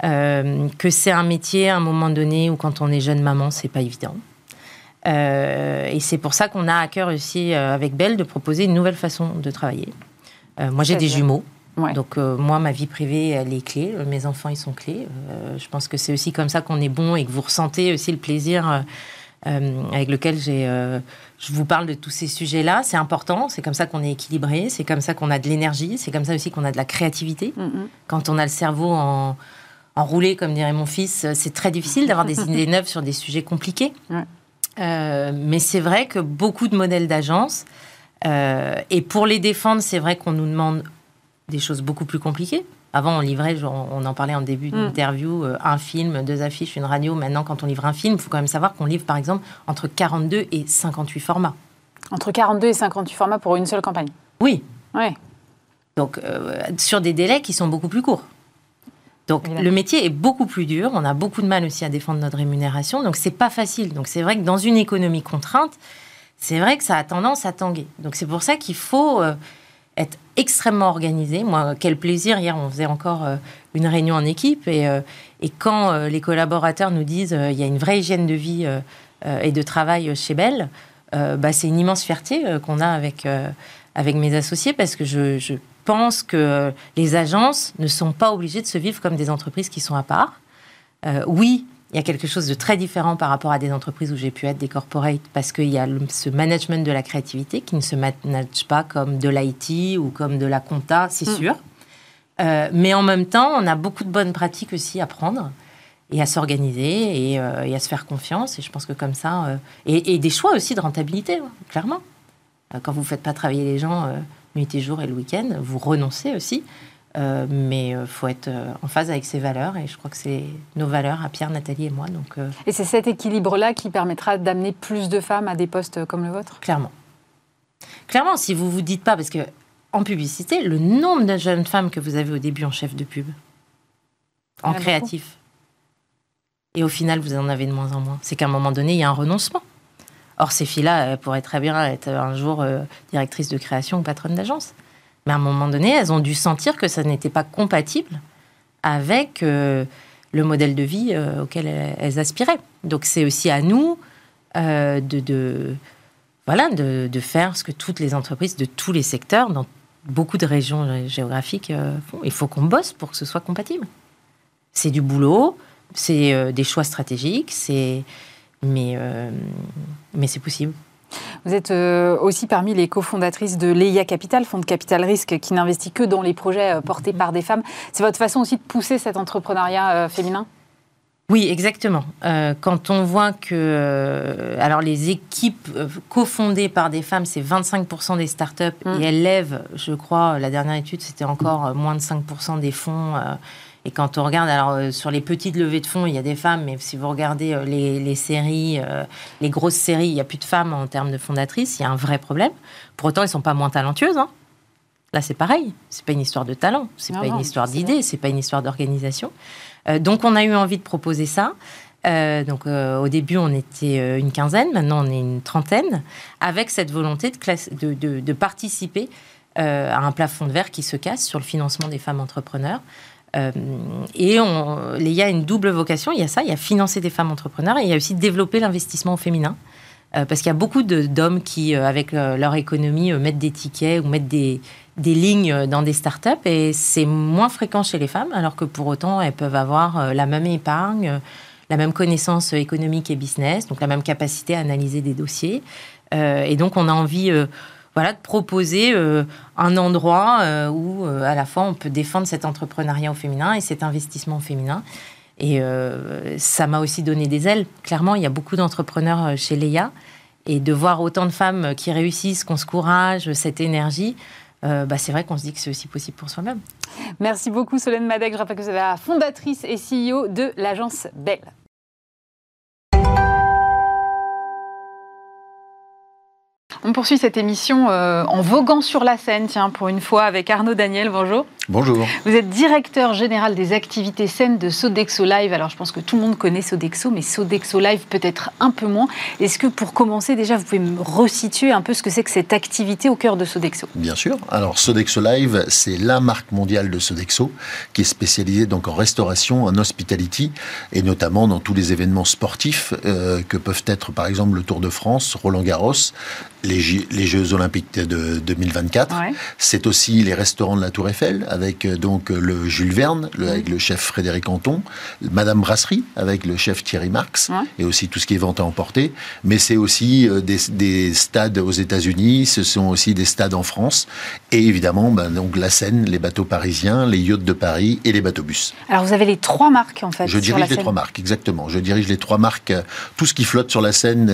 que c'est un métier à un moment donné où quand on est jeune maman, c'est pas évident. Euh, et c'est pour ça qu'on a à cœur aussi, euh, avec Belle, de proposer une nouvelle façon de travailler. Euh, moi, j'ai des jumeaux. Donc, moi, ma vie privée, elle est clé. Mes enfants, ils sont clés. je pense que c'est aussi comme ça qu'on est bon et que vous ressentez aussi le plaisir avec lequel j'ai, je vous parle de tous ces sujets-là. C'est important. C'est comme ça qu'on est équilibré. C'est comme ça qu'on a de l'énergie. C'est comme ça aussi qu'on a de la créativité. Mm-hmm. Quand on a le cerveau en, enroulé, comme dirait mon fils, c'est très difficile d'avoir des [laughs] idées neuves sur des sujets compliqués. Euh, mais c'est vrai que beaucoup de modèles d'agences, euh, et pour les défendre, c'est vrai qu'on nous demande des choses beaucoup plus compliquées. Avant, on livrait, on en parlait en début mm. d'interview, euh, un film, deux affiches, une radio. Maintenant, quand on livre un film, il faut quand même savoir qu'on livre, par exemple, entre 42 et 58 formats. Entre 42 et 58 formats pour une seule campagne Oui. Ouais. Donc, sur des délais qui sont beaucoup plus courts. Donc le métier est beaucoup plus dur. On a beaucoup de mal aussi à défendre notre rémunération. Donc c'est pas facile. Donc c'est vrai que dans une économie contrainte, c'est vrai que ça a tendance à tanguer. Donc c'est pour ça qu'il faut euh, être extrêmement organisé. Moi, quel plaisir. Hier, on faisait encore euh, une réunion en équipe. Et, euh, quand les collaborateurs nous disent il y a une vraie hygiène de vie et de travail chez Bell, bah, c'est une immense fierté qu'on a avec, avec mes associés parce que je, pense que les agences ne sont pas obligées de se vivre comme des entreprises qui sont à part. Euh, oui, il y a quelque chose de très différent par rapport à des entreprises où j'ai pu être des corporates parce qu'il y a ce management de la créativité qui ne se manage pas comme de l'IT ou comme de la compta, c'est hmm. sûr. Euh, mais en même temps, on a beaucoup de bonnes pratiques aussi à prendre et à s'organiser et, euh, à se faire confiance. Et je pense que comme ça, et, des choix aussi de rentabilité, hein, clairement. Quand vous ne faites pas travailler les gens nuit et jour et le week-end. Vous renoncez aussi. Euh, mais il euh, faut être euh, en phase avec ses valeurs et je crois que c'est nos valeurs à Pierre, Nathalie et moi. Donc, Et c'est cet équilibre-là qui permettra d'amener plus de femmes à des postes comme le vôtre? Clairement. Clairement, si vous vous dites pas, parce que en publicité, le nombre de jeunes femmes que vous avez au début en chef de pub, en créatif, et au final, vous en avez de moins en moins. C'est qu'à un moment donné, il y a un renoncement. Or, ces filles-là, elles pourraient très bien être un jour euh, directrices de création ou patronnes d'agence. Mais à un moment donné, elles ont dû sentir que ça n'était pas compatible avec euh, le modèle de vie euh, auquel elles, aspiraient. Donc, c'est aussi à nous de, voilà, de, faire ce que toutes les entreprises de tous les secteurs, dans beaucoup de régions géographiques, font. Il faut qu'on bosse pour que ce soit compatible. C'est du boulot, c'est des choix stratégiques, c'est mais, euh, mais c'est possible. Vous êtes euh, aussi parmi les cofondatrices de l'EIA Capital, fonds de capital risque qui n'investit que dans les projets euh, portés par des femmes. C'est votre façon aussi de pousser cet entrepreneuriat féminin? Oui, exactement. quand on voit que alors les équipes cofondées par des femmes, c'est 25% des startups mmh. et elles lèvent, je crois, la dernière étude, c'était encore moins de 5% des fonds et quand on regarde, alors euh, sur les petites levées de fonds, il y a des femmes, mais si vous regardez euh, les, séries, euh, les grosses séries, il n'y a plus de femmes en termes de fondatrices. Il y a un vrai problème. Pour autant, elles ne sont pas moins talentueuses. Hein. Là, c'est pareil. C'est pas une histoire de talent, c'est pas une histoire d'idée, c'est pas une histoire d'organisation. donc, on a eu envie de proposer ça. donc, au début, on était une quinzaine, maintenant, on est une trentaine, avec cette volonté de, classe, de, de, de participer à un plafond de verre qui se casse sur le financement des femmes entrepreneurs. Euh, et on, il y a une double vocation. Il y a ça, il y a financer des femmes entrepreneurs et il y a aussi développer l'investissement féminin. Euh, parce qu'il y a beaucoup d'hommes qui, euh, avec leur économie, mettent des tickets ou mettent des, des lignes dans des startups et c'est moins fréquent chez les femmes, alors que pour autant, elles peuvent avoir la même épargne, la même connaissance économique et business, donc la même capacité à analyser des dossiers. et donc, on a envie voilà, de proposer euh, un endroit euh, où, euh, à la fois, on peut défendre cet entrepreneuriat au féminin et cet investissement au féminin. Et ça m'a aussi donné des ailes. Clairement, il y a beaucoup d'entrepreneurs chez Leia. Et de voir autant de femmes qui réussissent, qu'on se courage, cette énergie, bah, c'est vrai qu'on se dit que c'est aussi possible pour soi-même. Merci beaucoup Solène Madec. Je rappelle que vous êtes la fondatrice et CEO de l'agence Belle. On poursuit cette émission euh, en voguant sur la scène, tiens, pour une fois, avec Arnaud Daniel. Bonjour. Bonjour. Vous êtes directeur général des activités scènes de Sodexo Live. Alors, je pense que tout le monde connaît Sodexo, mais Sodexo Live peut-être un peu moins. Est-ce que, pour commencer, déjà, vous pouvez me resituer un peu ce que c'est que cette activité au cœur de Sodexo? Bien sûr. Alors, Sodexo Live, c'est la marque mondiale de Sodexo, qui est spécialisée donc en restauration, en hospitality, et notamment dans tous les événements sportifs euh, que peuvent être, par exemple, le Tour de France, Roland Garros, les, Jeux Olympiques de 2024. C'est aussi les restaurants de la Tour Eiffel avec euh, donc le Jules Verne, avec le chef Frédéric Anton, Madame Brasserie avec le chef Thierry Marx et aussi tout ce qui est vente à emporter. Mais c'est aussi euh, des, stades aux États-Unis, ce sont aussi des stades en France et évidemment ben, donc la Seine, les bateaux parisiens, les yachts de Paris et les bateaux bus. Alors vous avez les trois marques en fait. Je dirige les trois marques exactement. Je dirige les trois marques. Euh, tout ce qui flotte sur la Seine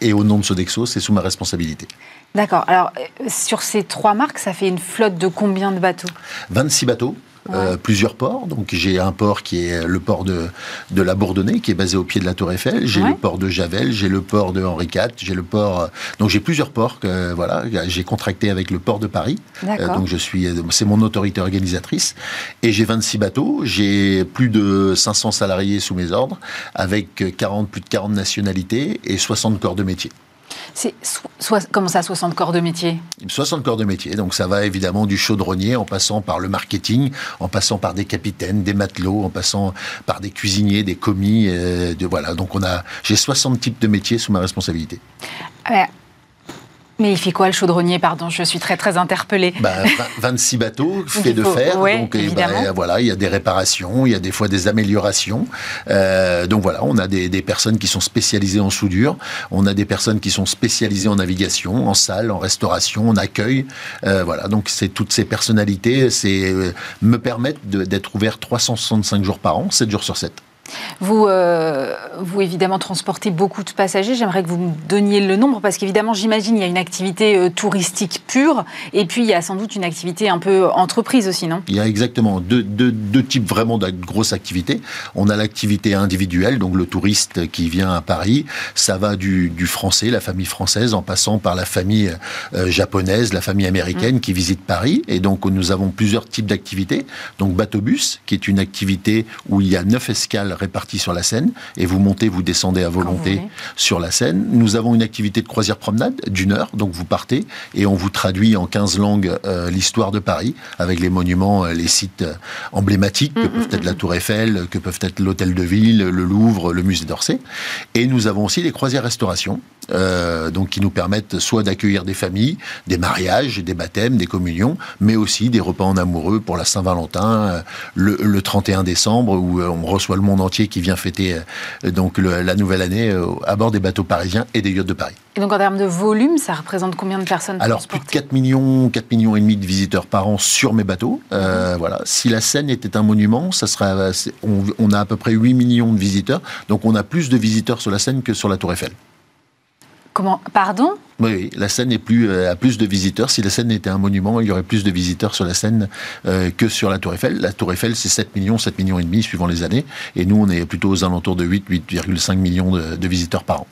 et au nom de Sodexo, c'est sous ma responsabilité D'accord. Alors, euh, sur ces trois marques, ça fait une flotte de combien de bateaux? 26 bateaux. Euh, plusieurs ports. Donc j'ai un port qui est le port de, de la Bourdonnais, qui est basé au pied de la Tour Eiffel. J'ai le port de Javel, j'ai le port de Henri IV, j'ai le port. Euh, donc j'ai plusieurs ports. Que, voilà, j'ai contracté avec le port de Paris. donc je suis, c'est mon autorité organisatrice. Et j'ai 26 bateaux. J'ai plus de 500 salariés sous mes ordres, avec 40 plus de 40 nationalités et 60 corps de métier. C'est comment ça, 60 corps de métier? 60 corps de métier. Donc ça va évidemment du chaudronnier en passant par le marketing, en passant par des capitaines, des matelots, en passant par des cuisiniers, des commis. Euh, de, voilà. Donc on a, j'ai 60 types de métiers sous ma responsabilité. Mais il fait quoi le chaudronnier? Pardon, je suis très très interpellée. 26 bah, bateaux [laughs] faits de fer. donc eh ben, voilà, il y a des réparations, il y a des fois des améliorations. Euh, donc voilà, on a des, personnes qui sont spécialisées en soudure, on a des personnes qui sont spécialisées en navigation, en salle, en restauration, en accueil. Euh, voilà, donc c'est toutes ces personnalités, c'est euh, me permettent d'être ouvert 365 jours par an, 7 jours sur 7. Vous, euh, vous évidemment transportez beaucoup de passagers. J'aimerais que vous me donniez le nombre parce qu'évidemment, j'imagine il y a une activité euh, touristique pure et puis il y a sans doute une activité un peu entreprise aussi, non? Il y a exactement deux, deux, types vraiment de grosses activités. On a l'activité individuelle, donc le touriste qui vient à Paris. Ça va du, du français, la famille française, en passant par la famille euh, japonaise, la famille américaine mmh. qui visite Paris. Et donc nous avons plusieurs types d'activités. Donc bateau-bus, qui est une activité où il y a neuf escales répartis sur la Seine, et vous montez, vous descendez à volonté sur la Seine. Nous avons une activité de croisière promenade d'une heure, donc vous partez, et on vous traduit en 15 langues euh, l'histoire de Paris, avec les monuments, euh, les sites euh, emblématiques, que mm, peuvent mm, être la mm. Tour Eiffel, que peuvent être l'Hôtel de Ville, le Louvre, le Musée d'Orsay. Et nous avons aussi les croisières restauration, donc qui nous permettent soit d'accueillir des familles, des mariages, des baptêmes, des communions, mais aussi des repas en amoureux pour la Saint-Valentin, le, le, 31 décembre, où on reçoit le monde entier qui vient fêter euh, donc la nouvelle année euh, à bord des bateaux parisiens et des yachts de Paris. Et donc en termes de volume, ça reprend combien de personnes Alors plus de 4 millions, 4 millions et demi de visiteurs par an sur mes bateaux. Euh. Voilà. Si la Seine était un monument, ça serait, on, a à peu près 8 millions de visiteurs. Donc on a plus de visiteurs sur la Seine que sur la Tour Eiffel. Comment Pardon oui, la Seine est plus, a plus de visiteurs. Si la Seine était un monument, il y aurait plus de visiteurs sur la Seine que sur la Tour Eiffel. La Tour Eiffel, c'est 7 millions, 7 millions et demi suivant les années. Et nous, on est plutôt aux alentours de 8, 8,5 millions de, visiteurs par an.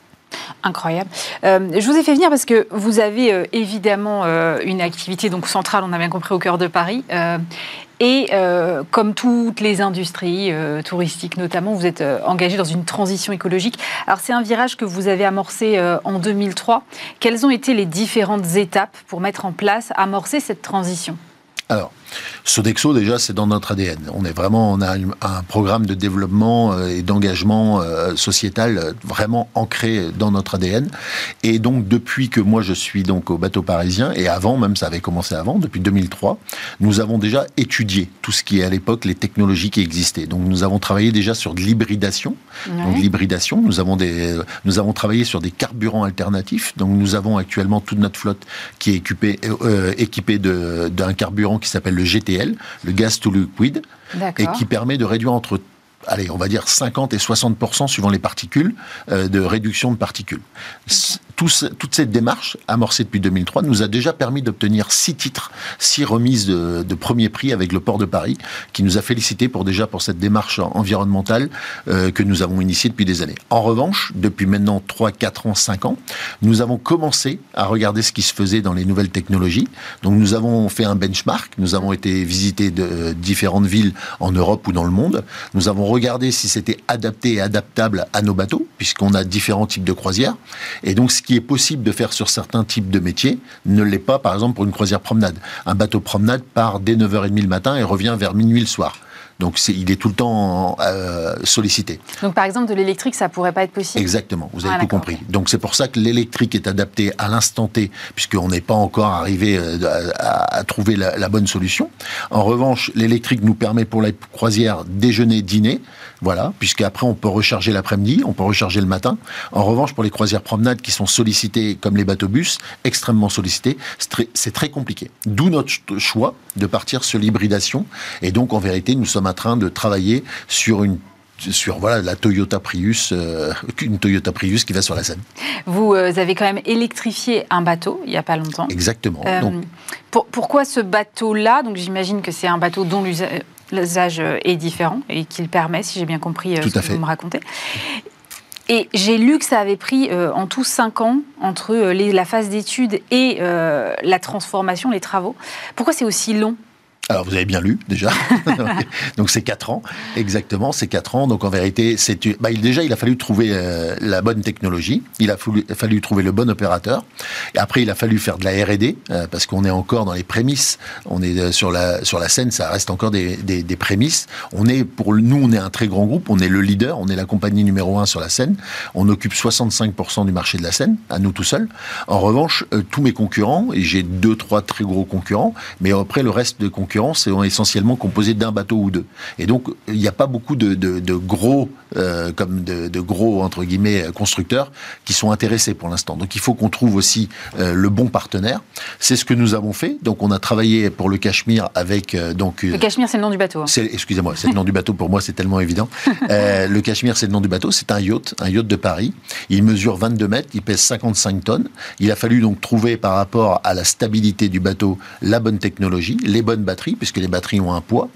Incroyable. je vous ai fait venir parce que vous avez évidemment une activité donc centrale, on a bien compris, au cœur de Paris. Et euh, comme toutes les industries euh, touristiques notamment, vous êtes euh, engagé dans une transition écologique. Alors c'est un virage que vous avez amorcé en 2003. Quelles ont été les différentes étapes pour mettre en place, amorcer cette transition? Sodexo, déjà, c'est dans notre ADN. On est vraiment, on a un programme de développement euh, et d'engagement euh, sociétal euh, vraiment ancré dans notre ADN. Et donc, depuis que moi je suis donc au bateau parisien, et avant, même ça avait commencé avant, depuis 2003, nous avons déjà étudié tout ce qui est à l'époque les technologies qui existaient. Donc, nous avons travaillé déjà sur de l'hybridation. Donc, l'hybridation, nous avons des, nous avons travaillé sur des carburants alternatifs. Donc, nous avons actuellement toute notre flotte qui est équipée, euh, équipée d'un carburant qui s'appelle le GTL, le gaz to liquid, et qui permet de réduire entre allez, on va dire 50 et 60% suivant les particules, euh, de réduction de particules. Toute cette démarche, amorcée depuis 2003, nous a déjà permis d'obtenir six titres, six remises de, premier prix avec le port de Paris, qui nous a félicité pour déjà pour cette démarche environnementale euh, que nous avons initiée depuis des années. En revanche, depuis maintenant 3, 4 ans, 5 ans, nous avons commencé à regarder ce qui se faisait dans les nouvelles technologies. Donc nous avons fait un benchmark, nous avons été visiter de différentes villes en Europe ou dans le monde. Nous avons regardé si c'était adapté et adaptable à nos bateaux, puisqu'on a différents types de croisières. Et donc, ce qui est possible de faire sur certains types de métiers ne l'est pas, par exemple, pour une croisière promenade. Un bateau promenade part dès 9h30 le matin et revient vers minuit le soir. Donc il est tout le temps euh, sollicité. Donc par exemple de l'électrique, ça pourrait pas être possible? Exactement, vous avez ah, tout compris. Donc c'est pour ça que l'électrique est adapté à l'instant T, puisqu'on n'est pas encore arrivé euh, à, trouver la, la, bonne solution. En revanche, l'électrique nous permet pour la croisière déjeuner, dîner, voilà, puisqu'après on peut recharger l'après-midi, on peut recharger le matin. En revanche, pour les croisières promenades qui sont sollicitées comme les bateaux-bus, extrêmement sollicités, c'est très, compliqué. D'où notre choix de partir sur l'hybridation. Et donc en vérité, nous sommes en train de travailler sur une sur voilà la Toyota Prius, euh, une Toyota Prius qui va sur la Seine. Vous euh, avez quand même électrifié un bateau il n'y a pas longtemps. Exactement. Euh, pourquoi ce bateau-là? Donc j'imagine que c'est un bateau dont l'usage est différent et qu'il permet, si j'ai bien compris ce que vous me racontez. Et j'ai lu que ça avait pris en tout cinq ans entre la phase d'étude et la transformation, les travaux. Pourquoi c'est aussi long alors vous avez bien lu déjà. [laughs] Donc c'est 4 ans, exactement, c'est 4 ans. Donc en vérité, c'est bah, déjà il a fallu trouver euh, la bonne technologie, il a fallu, fallu, trouver le bon opérateur. Et après il a fallu faire de la R&D euh, parce qu'on est encore dans les prémices. On est euh, sur la sur la scène, ça reste encore des, des, des, prémices. On est pour nous, on est un très grand groupe, on est le leader, on est la compagnie numéro un sur la scène. On occupe 65% du marché de la scène, à nous tout seuls. En revanche, tous mes concurrents et j'ai deux trois très gros concurrents, mais après le reste de concurrents sont essentiellement composés d'un bateau ou deux. Et donc, il n'y a pas beaucoup de, gros, euh, comme de, gros, entre guillemets, constructeurs qui sont intéressés pour l'instant. Donc, il faut qu'on trouve aussi euh, le bon partenaire. C'est ce que nous avons fait. Donc, on a travaillé pour le Cachemire avec... Euh, donc, le Cachemire, c'est le nom du bateau. Hein. Excusez-moi, c'est le nom du bateau. Pour moi, c'est tellement évident. [laughs] le Cachemire, c'est le nom du bateau. C'est un yacht, un yacht de Paris. Il mesure 22 mètres, il pèse 55 tonnes. Il a fallu donc trouver par rapport à la stabilité du bateau la bonne technologie, les bonnes batteries puisque les batteries ont un poids.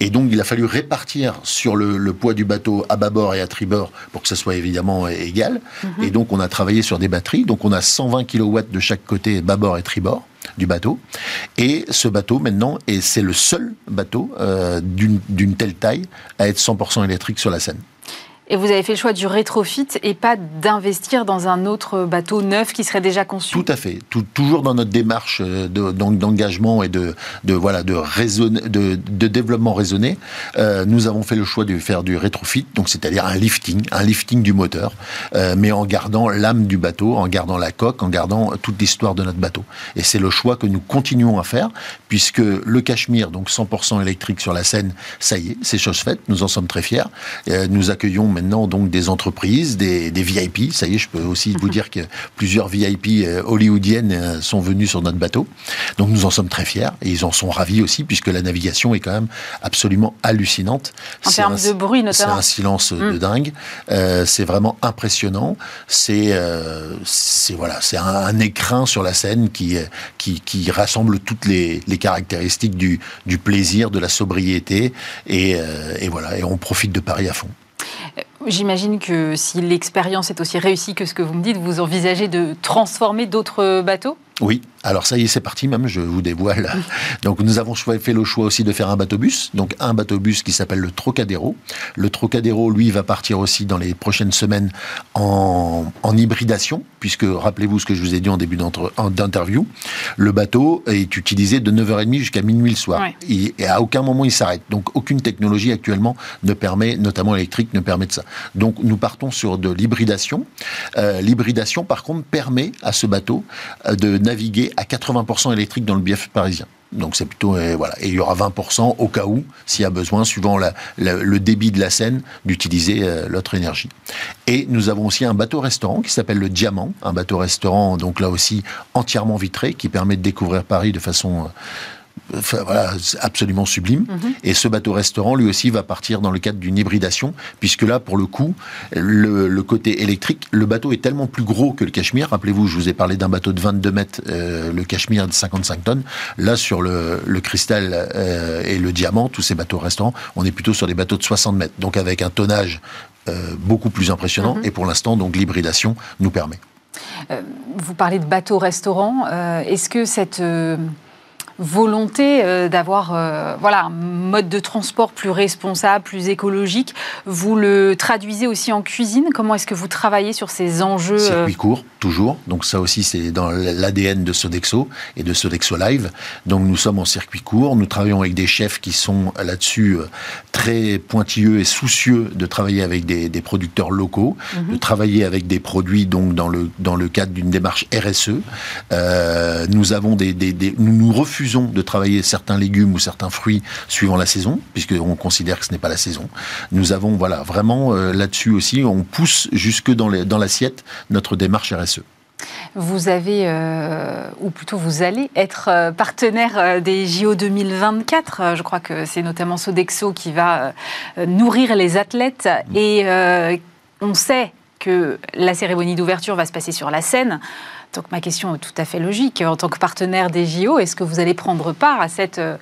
Et donc, il a fallu répartir sur le, poids du bateau à bâbord et à tribord pour que ça soit évidemment égal. Mhm. Et donc, on a travaillé sur des batteries. Donc, on a 120 kW de chaque côté, bâbord et tribord du bateau. Et ce bateau, maintenant, et c'est le seul bateau euh, d'une telle taille à être 100% électrique sur la Seine. Et vous avez fait le choix du rétrofit et pas d'investir dans un autre bateau neuf qui serait déjà conçu Tout à fait. toujours dans notre démarche euh, d'engagement et de, développement raisonné, euh, nous avons fait le choix de faire du rétrofit, c'est-à-dire un lifting, un lifting du moteur, euh, mais en gardant l'âme du bateau, en gardant la coque, en gardant toute l'histoire de notre bateau. Et c'est le choix que nous continuons à faire, puisque le Cachemire, donc 100% électrique sur la Seine, ça y est, c'est chose faite, nous en sommes très fiers. nous accueillons maintenant donc des entreprises, des, VIP. Ça y est, je peux aussi vous dire que plusieurs VIP euh, hollywoodiennes euh, sont venus sur notre bateau. Donc nous en sommes très fiers et ils en sont ravis aussi puisque la navigation est quand même absolument hallucinante. En termes de bruit notamment. C'est un silence de mm. dingue. Euh, c'est vraiment impressionnant. C'est voilà, c'est un, écrin sur la scène qui qui, qui rassemble toutes les, les caractéristiques du, du plaisir, de la sobriété et, et voilà. Et on profite de Paris à fond. J'imagine que si l'expérience est aussi réussie que ce que vous me dites, vous envisagez de transformer d'autres bateaux? Oui, alors ça y est, c'est parti même, je vous dévoile. [laughs] Donc nous avons fait le choix aussi de faire un bateau-bus, donc un bateau-bus qui s'appelle le Trocadéro. Le Trocadéro, lui, va partir aussi dans les prochaines semaines en, hybridation, puisque rappelez-vous ce que je vous ai dit en début d'interview, le bateau est utilisé de 9h30 jusqu'à minuit le soir. Et, à aucun moment il s'arrête. Donc aucune technologie actuellement ne permet, notamment électrique, ne permet de ça. Donc nous partons sur de l'hybridation. Euh, l'hybridation, par contre, permet à ce bateau euh, de naviguer à 80% électrique dans le bief parisien. Donc c'est plutôt euh, voilà et il y aura 20% au cas où s'il y a besoin suivant le débit de la Seine d'utiliser euh, l'autre énergie. Et nous avons aussi un bateau restaurant qui s'appelle le Diamant, un bateau restaurant donc là aussi entièrement vitré qui permet de découvrir Paris de façon euh, voilà, absolument sublime. Mhm. Et ce bateau-restaurant, lui aussi, va partir dans le cadre d'une hybridation, puisque là, pour le coup, le, côté électrique, le bateau est tellement plus gros que le Cachemire. Rappelez-vous, je vous ai parlé d'un bateau de 22 mètres, euh, le Cachemire de 55 tonnes. Là, sur le, cristal euh, et le diamant, tous ces bateaux-restaurants, on est plutôt sur des bateaux de 60 mètres. Donc avec un tonnage euh, beaucoup plus impressionnant. Mhm. Et pour l'instant, donc l'hybridation nous permet. vous parlez de bateau-restaurant. Est-ce que cette volonté euh, d'avoir euh, voilà, un mode de transport plus responsable, plus écologique. Vous le traduisez aussi en cuisine. Comment est-ce que vous travaillez sur ces enjeux euh Circuit court, toujours. Donc ça aussi, c'est dans l'ADN de Sodexo et de Sodexo Live. Donc nous sommes en circuit court. Nous travaillons avec des chefs qui sont là-dessus très pointilleux et soucieux de travailler avec des, producteurs locaux, mhm. de travailler avec des produits donc dans le, dans le cadre d'une démarche RSE. nous avons des, des, nous, nous refusons de travailler certains légumes ou certains fruits suivant la saison, puisqu'on considère que ce n'est pas la saison. Nous avons, voilà, vraiment euh, là-dessus aussi, on pousse jusque dans l'assiette notre démarche RSE. Vous avez, euh, ou plutôt vous allez être euh, partenaire des JO 2024. Je crois que c'est notamment Sodexo qui va nourrir les athlètes. Et on sait que la cérémonie d'ouverture va se passer sur la scène. Donc ma question est tout à fait logique. En tant que partenaire des JO, est-ce que vous allez prendre part à cette euh,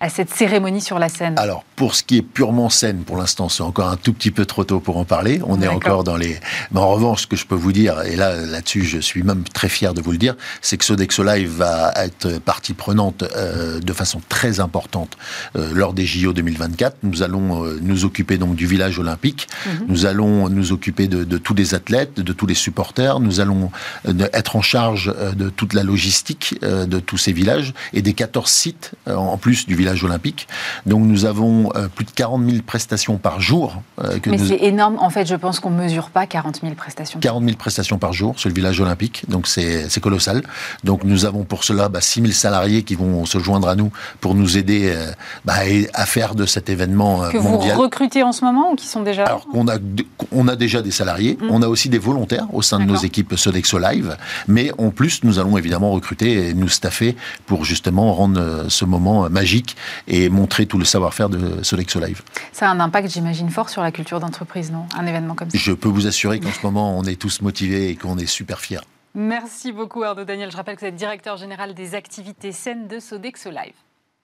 à cette cérémonie sur la scène Alors, pour ce qui est purement scène, pour l'instant, c'est encore un tout petit peu trop tôt pour en parler. On est encore dans les... Mais en revanche, ce que je peux vous dire, et là, là-dessus, je suis même très fier de vous le dire, c'est que Sodexo Live va être partie prenante euh, de façon très importante euh, lors des JO 2024. Nous allons euh, nous occuper donc du village olympique. Mhm. Nous allons nous occuper de, de, tous les athlètes, de tous les supporters. Nous allons être en charge de toute la logistique de tous ces villages et des 14 sites en plus du village olympique. Donc nous avons euh, plus de 40 000 prestations par jour. Euh, Mais c'est énorme. En fait, je pense qu'on ne mesure pas 40 000 prestations. 40 000 prestations par jour sur le village olympique. Donc c'est colossal. Donc nous avons pour cela bah, 6 000 salariés qui vont se joindre à nous pour nous aider euh, bah, à faire de cet événement que mondial. Que vous recrutez en ce moment ou qui sont déjà Alors on a, on a déjà des salariés. Mmh. On a aussi des volontaires au sein de nos équipes Sodexo Live. Mais en plus, nous allons évidemment recruter et nous staffer pour justement rendre ce moment magique et montrer tout le savoir-faire de Sodexo Live. Ça a un impact, j'imagine, fort sur la culture d'entreprise, non? Un événement comme ça? Je peux vous assurer qu'en ce moment, on est tous motivés et qu'on est super fiers. Merci beaucoup Arnaud Daniel. Je rappelle que vous êtes directeur général des activités saines de Sodexo Live.